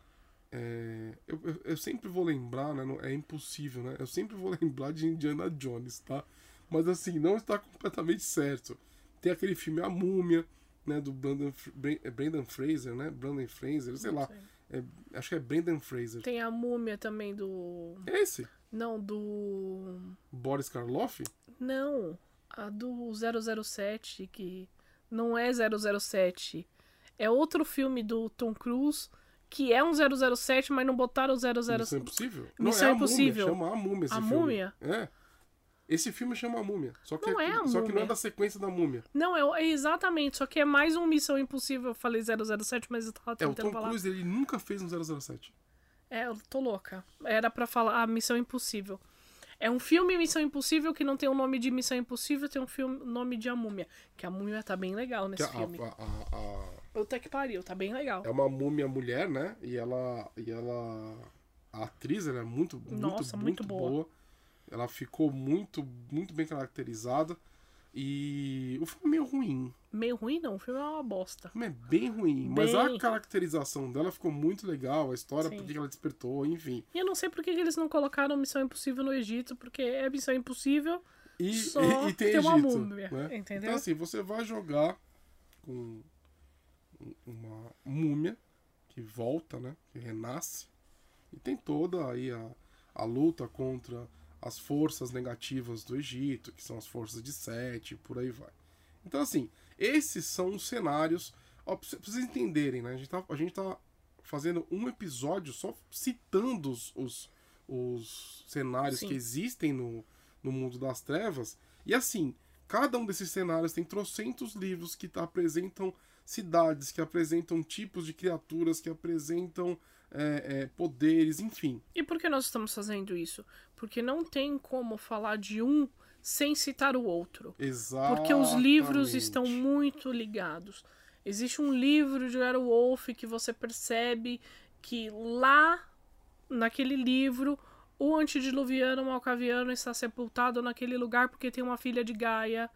S2: É, eu, eu, eu, sempre vou lembrar, né? É impossível, né? Eu sempre vou lembrar de Indiana Jones, tá? Mas assim, não está completamente certo. Tem aquele filme A Múmia, né? Do Brandon, é Brandon Fraser, né? Brandon Fraser, sei não lá. Sei. É, acho que é Brandon Fraser.
S1: Tem a múmia também do.
S2: É esse?
S1: Não, do.
S2: Boris Karloff?
S1: Não, a do 007, que não é 007. É outro filme do Tom Cruise que é um 007, mas não botaram o 007.
S2: Missão Impossível?
S1: Missão
S2: não,
S1: é Impossível.
S2: A múmia, chama a múmia esse
S1: a
S2: filme.
S1: múmia?
S2: É. Esse filme chama a múmia. Só que,
S1: não é,
S2: é só que não é da sequência da múmia.
S1: Não, é, é, exatamente. Só que é mais um Missão Impossível. Eu falei 007, mas eu tava tentando
S2: é, o Tom
S1: falar.
S2: Cruise, ele nunca fez um 007.
S1: É, eu tô louca. Era para falar a Missão Impossível. É um filme Missão Impossível que não tem o nome de Missão Impossível, tem um filme nome de A Múmia. Que a Múmia tá bem legal nesse
S2: a,
S1: filme.
S2: A, a, a...
S1: Puta que pariu, tá bem legal.
S2: É uma múmia mulher, né? E ela. E ela. A atriz, ela é muito, muito,
S1: Nossa, muito,
S2: muito
S1: boa.
S2: boa. Ela ficou muito, muito bem caracterizada. E o filme é meio ruim.
S1: Meio ruim não, o filme é uma bosta.
S2: O filme é bem ruim,
S1: Bem-
S2: mas a caracterização dela ficou muito legal, a história,
S1: Sim.
S2: por que ela despertou, enfim.
S1: E eu não sei por que eles não colocaram Missão Impossível no Egito, porque é Missão Impossível.
S2: E,
S1: Só
S2: e, e tem
S1: tem uma
S2: Egito,
S1: múmia,
S2: né?
S1: entendeu?
S2: Então assim, você vai jogar com uma múmia que volta, né? Que renasce. E tem toda aí a, a luta contra as forças negativas do Egito, que são as forças de Sete, e por aí vai. Então, assim, esses são os cenários. Ó, pra vocês entenderem, né? A gente tá, a gente tá fazendo um episódio só citando os, os, os cenários
S1: Sim.
S2: que existem no, no mundo das trevas. E assim, cada um desses cenários tem trocentos livros que apresentam cidades, que apresentam tipos de criaturas, que apresentam é, é, poderes, enfim.
S1: E por que nós estamos fazendo isso? Porque não tem como falar de um sem citar o outro.
S2: Exato.
S1: Porque os livros estão muito ligados. Existe um livro de Wolf que você percebe que lá naquele livro o antediluviano malcaviano está sepultado naquele lugar porque tem uma filha de Gaia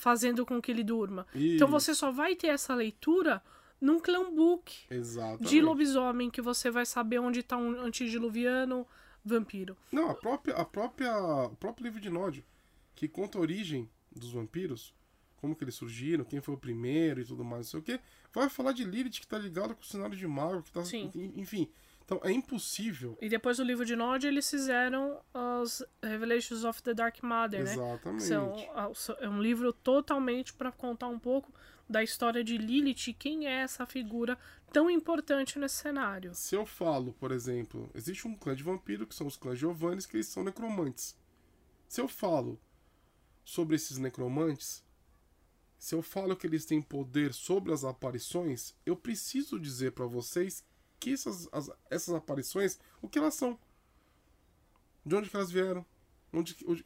S1: fazendo com que ele durma.
S2: Isso.
S1: Então você só vai ter essa leitura num clan book
S2: Exatamente.
S1: de lobisomem que você vai saber onde está um antediluviano vampiro.
S2: Não, a própria, a própria, o próprio livro de Nod, que conta a origem dos vampiros, como que eles surgiram, quem foi o primeiro e tudo mais, não sei o que, vai falar de Lilith que tá ligado com o cenário de mago, que tá,
S1: Sim.
S2: enfim. Então é impossível.
S1: E depois do livro de Nod, eles fizeram os Revelations of the Dark Mother, né?
S2: Exatamente.
S1: São, é um livro totalmente para contar um pouco da história de Lilith e quem é essa figura tão importante nesse cenário.
S2: Se eu falo, por exemplo, existe um clã de vampiro que são os clãs Giovannis, que eles são necromantes. Se eu falo sobre esses necromantes, se eu falo que eles têm poder sobre as aparições, eu preciso dizer para vocês que essas, as, essas aparições, o que elas são. De onde que elas vieram, onde, onde,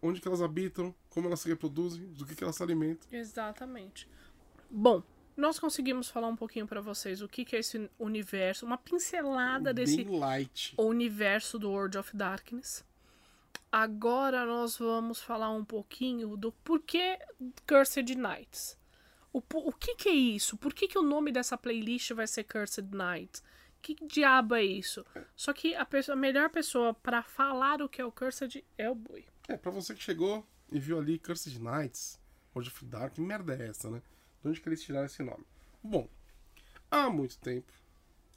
S2: onde que elas habitam, como elas se reproduzem, do que, que elas se alimentam.
S1: Exatamente. Bom, nós conseguimos falar um pouquinho para vocês o que, que é esse universo, uma pincelada desse
S2: Bem light.
S1: universo do World of Darkness. Agora nós vamos falar um pouquinho do porquê Cursed Nights. O, o que, que é isso? Por que, que o nome dessa playlist vai ser Cursed Nights? Que diabo é isso? Só que a, pessoa, a melhor pessoa para falar o que é o Cursed é o Boi.
S2: É, pra você que chegou e viu ali Cursed Nights, World of Dark, que merda é essa, né? De onde que eles tiraram esse nome? Bom, há muito tempo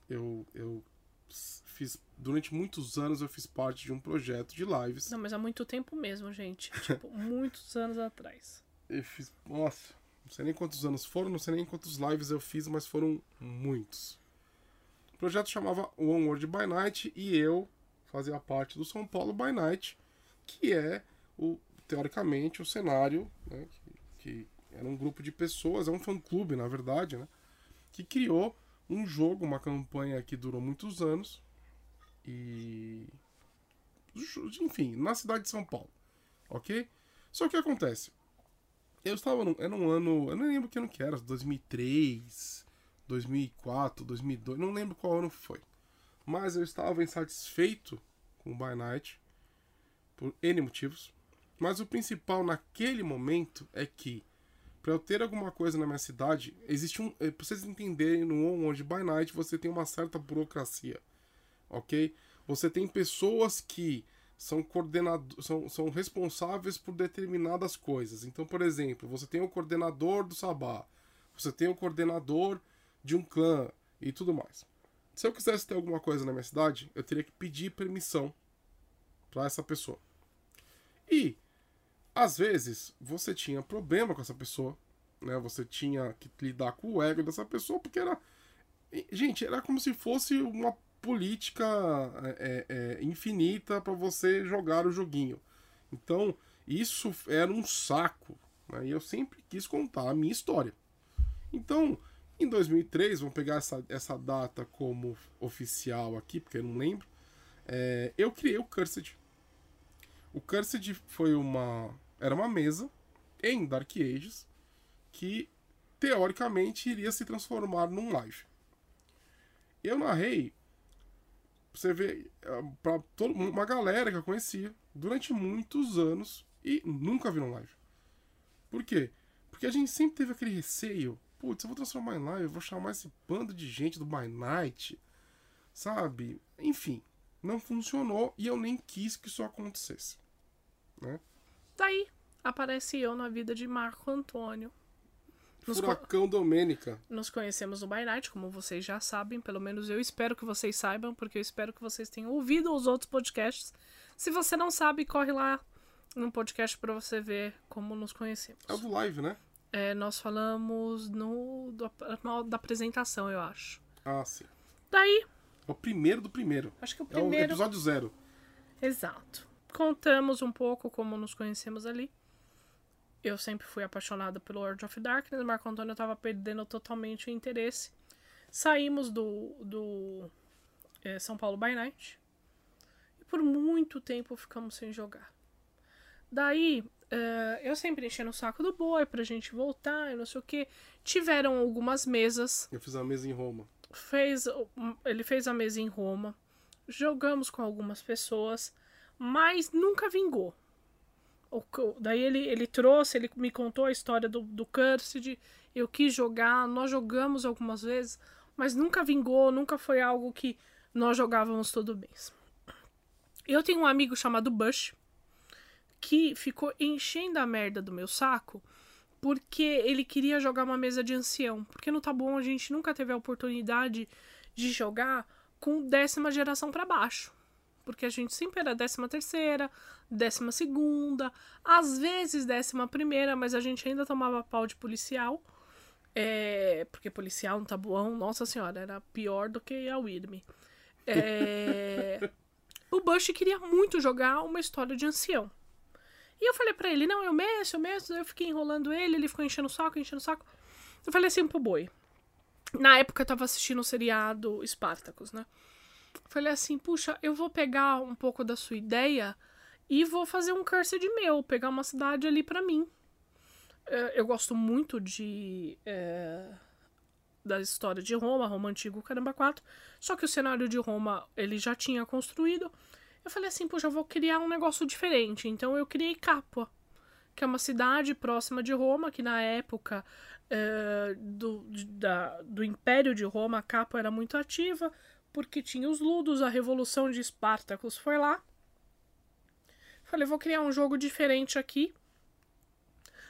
S2: eu, eu fiz. Durante muitos anos eu fiz parte de um projeto de lives.
S1: Não, mas há muito tempo mesmo, gente. Tipo, muitos anos atrás.
S2: Eu fiz. Nossa, não sei nem quantos anos foram, não sei nem quantos lives eu fiz, mas foram muitos. O projeto chamava One World by Night e eu fazia parte do São Paulo by Night, que é o teoricamente o cenário, né, que, que era um grupo de pessoas, é um fã-clube, na verdade, né, que criou um jogo, uma campanha que durou muitos anos e enfim, na cidade de São Paulo, ok? Só que o que acontece? Eu estava num, era um ano, eu não lembro que ano que era, 2003, 2004, 2002, não lembro qual ano foi. Mas eu estava insatisfeito com o By Night por N motivos. Mas o principal naquele momento é que para eu ter alguma coisa na minha cidade, existe um, para vocês entenderem no onde By Night você tem uma certa burocracia, ok? Você tem pessoas que são coordenadores, são, são responsáveis por determinadas coisas. Então, por exemplo, você tem o coordenador do Sabá, você tem o coordenador de um clã e tudo mais. Se eu quisesse ter alguma coisa na minha cidade, eu teria que pedir permissão para essa pessoa. E às vezes você tinha problema com essa pessoa, né? Você tinha que lidar com o ego dessa pessoa porque era, gente, era como se fosse uma política é, é, infinita para você jogar o joguinho. Então, isso era um saco. Né? E eu sempre quis contar a minha história. Então, em 2003, vamos pegar essa, essa data como oficial aqui, porque eu não lembro. É, eu criei o Cursed. O Cursed foi uma. Era uma mesa em Dark Ages que teoricamente iria se transformar num live. Eu narrei você vê pra todo, uma galera que eu conhecia durante muitos anos e nunca viram live. Por quê? Porque a gente sempre teve aquele receio. Putz, eu vou transformar em live, eu vou chamar esse bando de gente do By Night, sabe? Enfim, não funcionou e eu nem quis que isso acontecesse. Né?
S1: Daí aparece eu na vida de Marco Antônio. Nos
S2: Furacão Domênica.
S1: Nos conhecemos no By Night, como vocês já sabem, pelo menos eu espero que vocês saibam, porque eu espero que vocês tenham ouvido os outros podcasts. Se você não sabe, corre lá no podcast para você ver como nos conhecemos.
S2: É o do live, né?
S1: É, nós falamos no, do, da apresentação, eu acho.
S2: Ah, sim.
S1: Daí.
S2: É o primeiro do primeiro.
S1: Acho que o primeiro. É
S2: o episódio zero.
S1: Exato. Contamos um pouco como nos conhecemos ali eu sempre fui apaixonada pelo World of Darkness, Marco Antônio estava perdendo totalmente o interesse. Saímos do, do é, São Paulo by Night. E por muito tempo ficamos sem jogar. Daí, uh, eu sempre enchendo o saco do boi pra gente voltar e não sei o que. Tiveram algumas mesas.
S2: Eu fiz a mesa em Roma.
S1: Fez, ele fez a mesa em Roma. Jogamos com algumas pessoas, mas nunca vingou. O, daí ele, ele trouxe, ele me contou a história do, do Cursed. Eu quis jogar, nós jogamos algumas vezes, mas nunca vingou, nunca foi algo que nós jogávamos todo mês. Eu tenho um amigo chamado Bush que ficou enchendo a merda do meu saco porque ele queria jogar uma mesa de ancião. Porque no Bom a gente nunca teve a oportunidade de jogar com décima geração para baixo. Porque a gente sempre era décima terceira, décima segunda, às vezes décima primeira, mas a gente ainda tomava pau de policial. É, porque policial no Tabuão, nossa senhora, era pior do que a Wirme. É, o Bush queria muito jogar uma história de ancião. E eu falei para ele, não, eu mexo, eu mexo. Eu fiquei enrolando ele, ele ficou enchendo o saco, enchendo o saco. Eu falei assim pro boi. Na época eu tava assistindo o seriado Spartacus, né? Falei assim, puxa, eu vou pegar um pouco da sua ideia e vou fazer um cursed meu, pegar uma cidade ali para mim. É, eu gosto muito de. É, da história de Roma, Roma Antigo, caramba, 4. Só que o cenário de Roma ele já tinha construído. Eu falei assim, poxa, eu vou criar um negócio diferente. Então eu criei Capua, que é uma cidade próxima de Roma, que na época é, do, da, do Império de Roma, Capua era muito ativa, porque tinha os Ludos, a Revolução de Espartacus foi lá. Falei, vou criar um jogo diferente aqui.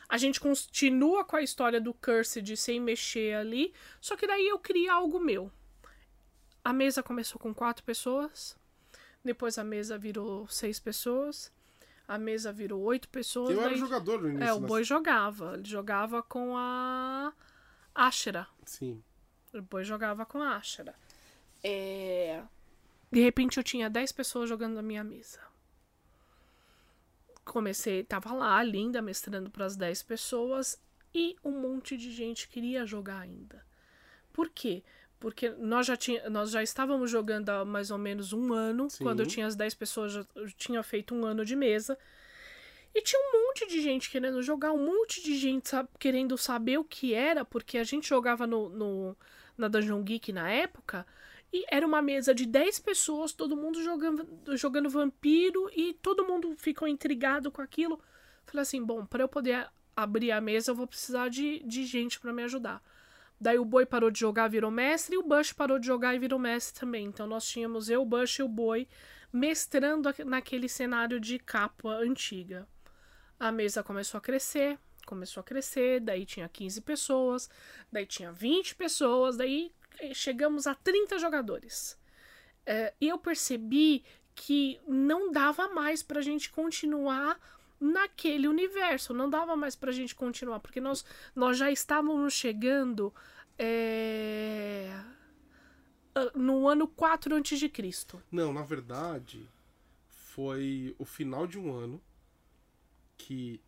S1: A gente continua com a história do Cursed sem mexer ali, só que daí eu criei algo meu. A mesa começou com quatro pessoas. Depois a mesa virou seis pessoas. A mesa virou oito pessoas.
S2: Eu
S1: daí...
S2: era jogador no início.
S1: É, o Boi jogava. Ele jogava com a Ashera.
S2: Sim.
S1: O Boi jogava com a Ashera. É... De repente eu tinha dez pessoas jogando na minha mesa. Comecei, tava lá, linda, mestrando para as dez pessoas. E um monte de gente queria jogar ainda. Por quê? Porque nós já, tinha, nós já estávamos jogando há mais ou menos um ano. Sim. Quando eu tinha as 10 pessoas, eu tinha feito um ano de mesa. E tinha um monte de gente querendo jogar, um monte de gente sabe, querendo saber o que era, porque a gente jogava no, no, na Dungeon Geek na época. E era uma mesa de 10 pessoas, todo mundo jogando, jogando vampiro, e todo mundo ficou intrigado com aquilo. Falei assim: bom, para eu poder abrir a mesa, eu vou precisar de, de gente para me ajudar. Daí o Boi parou de jogar, virou mestre, e o Bush parou de jogar e virou mestre também. Então nós tínhamos eu, o Bush e o Boi mestrando naquele cenário de capa antiga. A mesa começou a crescer, começou a crescer, daí tinha 15 pessoas, daí tinha 20 pessoas, daí chegamos a 30 jogadores. É, e eu percebi que não dava mais pra gente continuar naquele universo. Não dava mais pra gente continuar, porque nós, nós já estávamos chegando é, no ano 4 a.C.
S2: Não, na verdade, foi o final de um ano que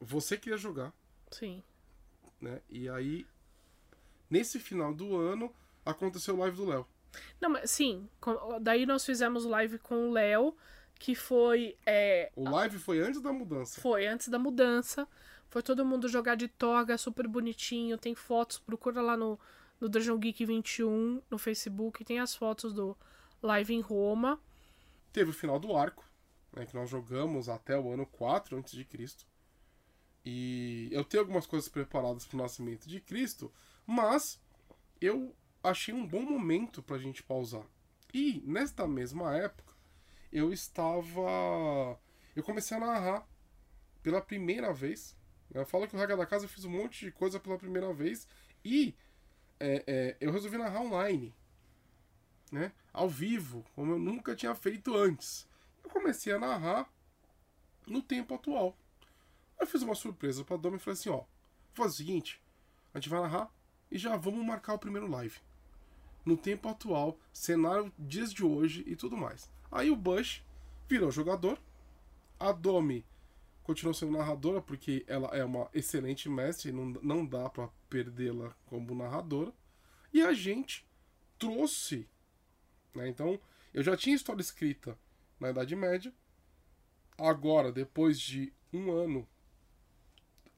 S2: você queria jogar.
S1: Sim.
S2: Né? E aí, nesse final do ano, aconteceu o live do Léo.
S1: Não, mas sim, daí nós fizemos live com o Léo que foi. É,
S2: o live foi antes da mudança.
S1: Foi antes da mudança. Foi todo mundo jogar de toga, super bonitinho. Tem fotos, procura lá no, no Dungeon Geek 21 no Facebook. Tem as fotos do live em Roma.
S2: Teve o final do arco, né, que nós jogamos até o ano 4 antes de Cristo. E eu tenho algumas coisas preparadas para o nascimento de Cristo, mas eu achei um bom momento para a gente pausar. E nesta mesma época eu estava. Eu comecei a narrar pela primeira vez. Eu falo que o Regra da Casa eu fiz um monte de coisa pela primeira vez e é, é, eu resolvi narrar online, né? Ao vivo, como eu nunca tinha feito antes. Eu comecei a narrar no tempo atual. Eu fiz uma surpresa pra Dom e falei assim: ó, faz o seguinte, a gente vai narrar e já vamos marcar o primeiro live. No tempo atual, cenário dias de hoje e tudo mais. Aí o Bush virou jogador. A Domi continuou sendo narradora porque ela é uma excelente mestre, não, não dá para perdê-la como narradora. E a gente trouxe Né? Então, eu já tinha história escrita na Idade Média. Agora, depois de um ano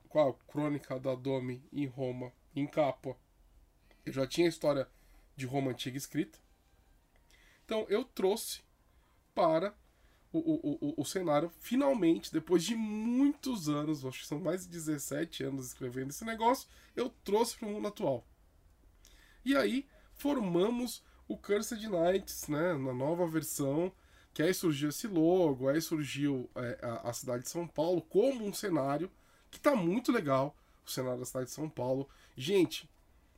S2: com a Crônica da Dome em Roma, em capa, eu já tinha a história de Roma Antiga escrita. Então, eu trouxe para o, o, o, o cenário, finalmente, depois de muitos anos, acho que são mais de 17 anos escrevendo esse negócio, eu trouxe para o mundo atual. E aí, formamos o Cursed Knights, né, na nova versão, que aí surgiu esse logo, aí surgiu é, a, a, cidade de São Paulo como um cenário que tá muito legal, o cenário da cidade de São Paulo. Gente,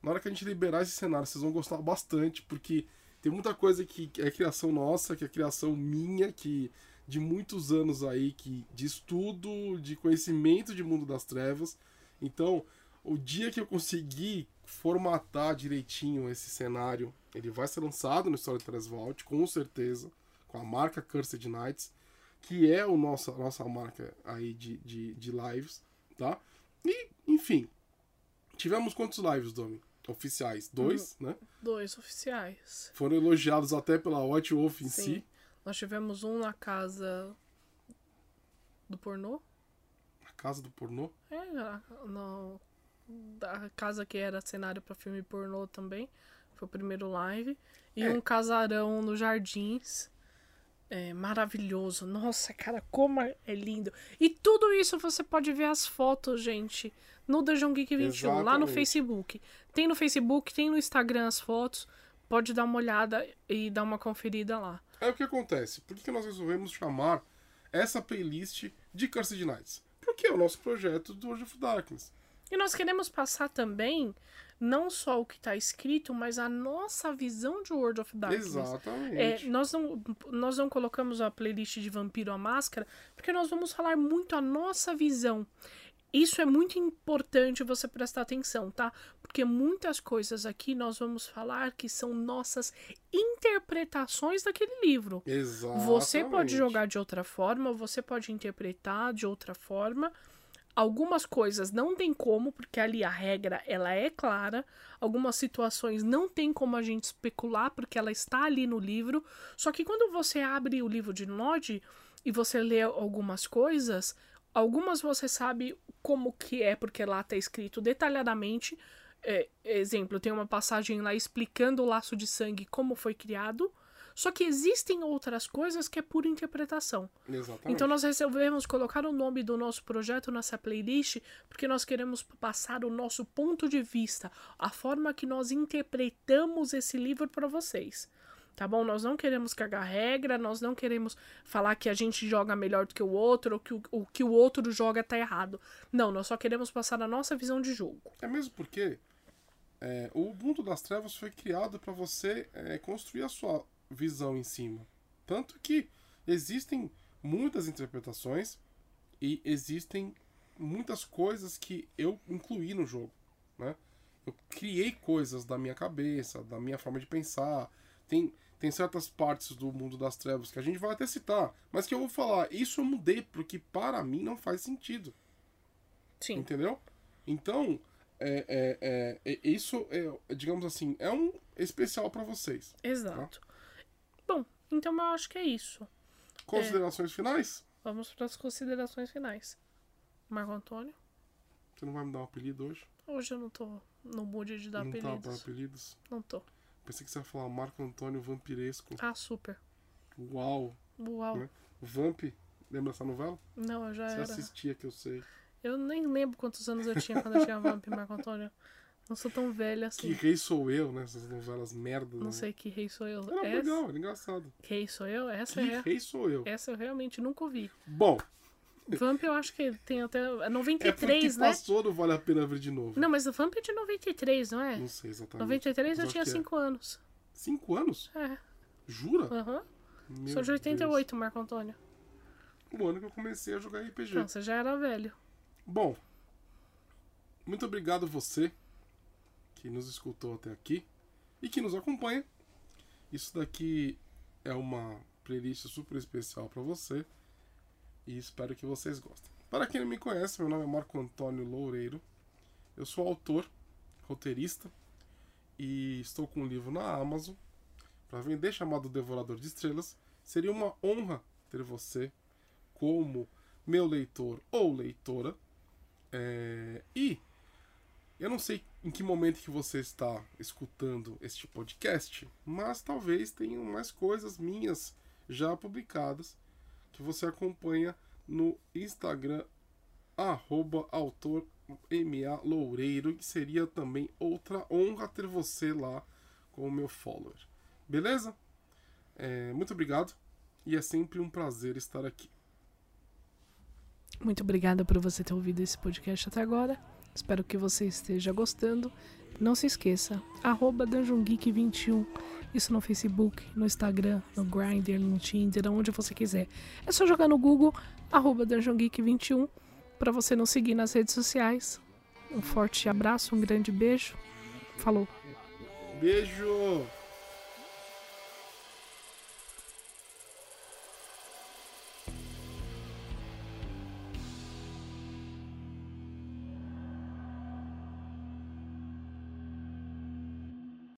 S2: na hora que a gente liberar esse cenário, vocês vão gostar bastante, porque tem muita coisa que é criação nossa, que é criação minha, que de muitos anos aí, que de estudo, de conhecimento de mundo das trevas. Então, o dia que eu conseguir formatar direitinho esse cenário, ele vai ser lançado no Storytellers Vault, com certeza, com a marca Cursed Knights, que é o nossa, a nossa marca aí de, de, de lives, tá? E, enfim, tivemos quantos lives, Domi? Oficiais? Dois,
S1: hum,
S2: né?
S1: Dois oficiais.
S2: Foram elogiados até pela Watch Wolf em
S1: Sim.
S2: si.
S1: Nós tivemos um na casa do pornô.
S2: Na casa do pornô?
S1: É, no, da casa que era cenário para filme pornô também. Foi o primeiro live. E
S2: É.
S1: um casarão nos jardins. É, maravilhoso. Nossa, cara, como é lindo. E tudo isso você pode ver as fotos, gente, no Dungeon Geek 21, lá no
S2: Exatamente.
S1: Facebook. Tem no Facebook, tem no Instagram as fotos. Pode dar uma olhada e dar uma conferida lá.
S2: Aí o que acontece? Por que nós resolvemos chamar essa playlist de Cursed Knights? Porque é o nosso projeto do World of Darkness.
S1: E nós queremos passar também não só o que está escrito, mas a nossa visão de World of Darkness. É,
S2: Exatamente.
S1: nós, não, nós não colocamos a playlist de Vampiro à Máscara porque nós vamos falar muito a nossa visão. Isso é muito importante você prestar atenção, tá? Porque muitas coisas aqui nós vamos falar que são nossas interpretações daquele livro.
S2: Exatamente.
S1: Você pode jogar de outra forma, você pode interpretar de outra forma. Algumas coisas não tem como, porque ali a regra ela é clara. Algumas situações não tem como a gente especular, porque ela está ali no livro. Só que quando você abre o livro de Nod e você lê algumas coisas, algumas você sabe como que é, porque lá está escrito detalhadamente. É, exemplo, tem uma passagem lá explicando o laço de sangue como foi criado. Só que existem outras coisas que é pura interpretação.
S2: Exatamente.
S1: Então nós resolvemos colocar o nome do nosso projeto nessa playlist porque nós queremos passar o nosso ponto de vista, a forma que nós interpretamos esse livro para vocês. Tá bom? Nós não queremos cagar regra, nós não queremos falar que a gente joga melhor do que o outro ou que o, que o outro joga tá errado. Não, nós só queremos passar a nossa visão de jogo.
S2: É mesmo porque é, o mundo das trevas foi criado para você é, construir a sua visão em cima. Tanto que existem muitas interpretações e existem muitas coisas que eu incluí no jogo, né? Eu criei coisas da minha cabeça, da minha forma de pensar. Tem, tem certas partes do mundo das trevas que a gente vai até citar, mas que eu vou falar, isso eu mudei porque para mim não faz sentido.
S1: Sim.
S2: Entendeu? Então, é, é, é, é- isso é, digamos assim, é um especial para vocês.
S1: Exato. Bom, então eu acho que é isso.
S2: Considerações finais?
S1: Vamos para as considerações finais. Marco Antônio,
S2: Você não vai me dar um apelido hoje?
S1: hoje eu não tô no mood de dar
S2: não tá
S1: apelidos.
S2: apelidos?
S1: Não tô.
S2: Pensei que você ia falar Marco Antônio Vampiresco.
S1: Ah, super.
S2: Uau!
S1: Uau.
S2: Né? Vamp, lembra essa novela?
S1: Não, eu já
S2: Você
S1: era.
S2: assistia, que eu sei.
S1: Eu nem lembro quantos anos eu tinha quando eu tinha Vamp, Marco Antônio. Não sou tão velha
S2: Que
S1: assim.
S2: rei sou eu, né? Essas novelas merda.
S1: Não
S2: né?
S1: sei que rei sou eu.
S2: Era
S1: Essa,
S2: legal, era engraçado.
S1: rei sou eu? Essa
S2: Que
S1: é.
S2: rei sou eu?
S1: Essa eu realmente nunca ouvi.
S2: Bom,
S1: Vamp eu acho que tem até. É
S2: é porque
S1: 93, né?
S2: passou, não vale a pena ver de novo.
S1: Não, mas o Vamp é de 93, não é?
S2: Não sei exatamente.
S1: 93 eu tinha
S2: acho que é.
S1: 5 anos.
S2: Cinco anos?
S1: É.
S2: Jura?
S1: Aham.
S2: Meu
S1: Sou de 88, Marco Antônio.
S2: Deus. O ano que eu comecei a jogar RPG.
S1: Não, você já era velho.
S2: Bom, muito obrigado você que nos escutou até aqui e que nos acompanha. Isso daqui é uma playlist super especial para você e espero que vocês gostem. Para quem não me conhece, meu nome é Marco Antônio Loureiro. Eu sou autor, roteirista e estou com um livro na Amazon para vender chamado Devorador de Estrelas. Seria uma honra ter você como meu leitor ou leitora. É... E eu não sei em que momento que você está escutando este podcast, mas talvez tenham mais coisas minhas já publicadas que você acompanha no Instagram arroba autor MA Loureiro, que seria também outra honra ter você lá como meu follower. Beleza? É, muito obrigado e é sempre um prazer estar aqui.
S1: Muito obrigada por você ter ouvido esse podcast até agora. Espero que você esteja gostando. Não se esqueça, arroba DungeonGeek21. Isso no Facebook, no Instagram, no Grindr, no Tinder, onde você quiser. É só jogar no Google, arroba DungeonGeek21, para você nos seguir nas redes sociais. Um forte abraço, um grande beijo. Falou.
S2: Beijo!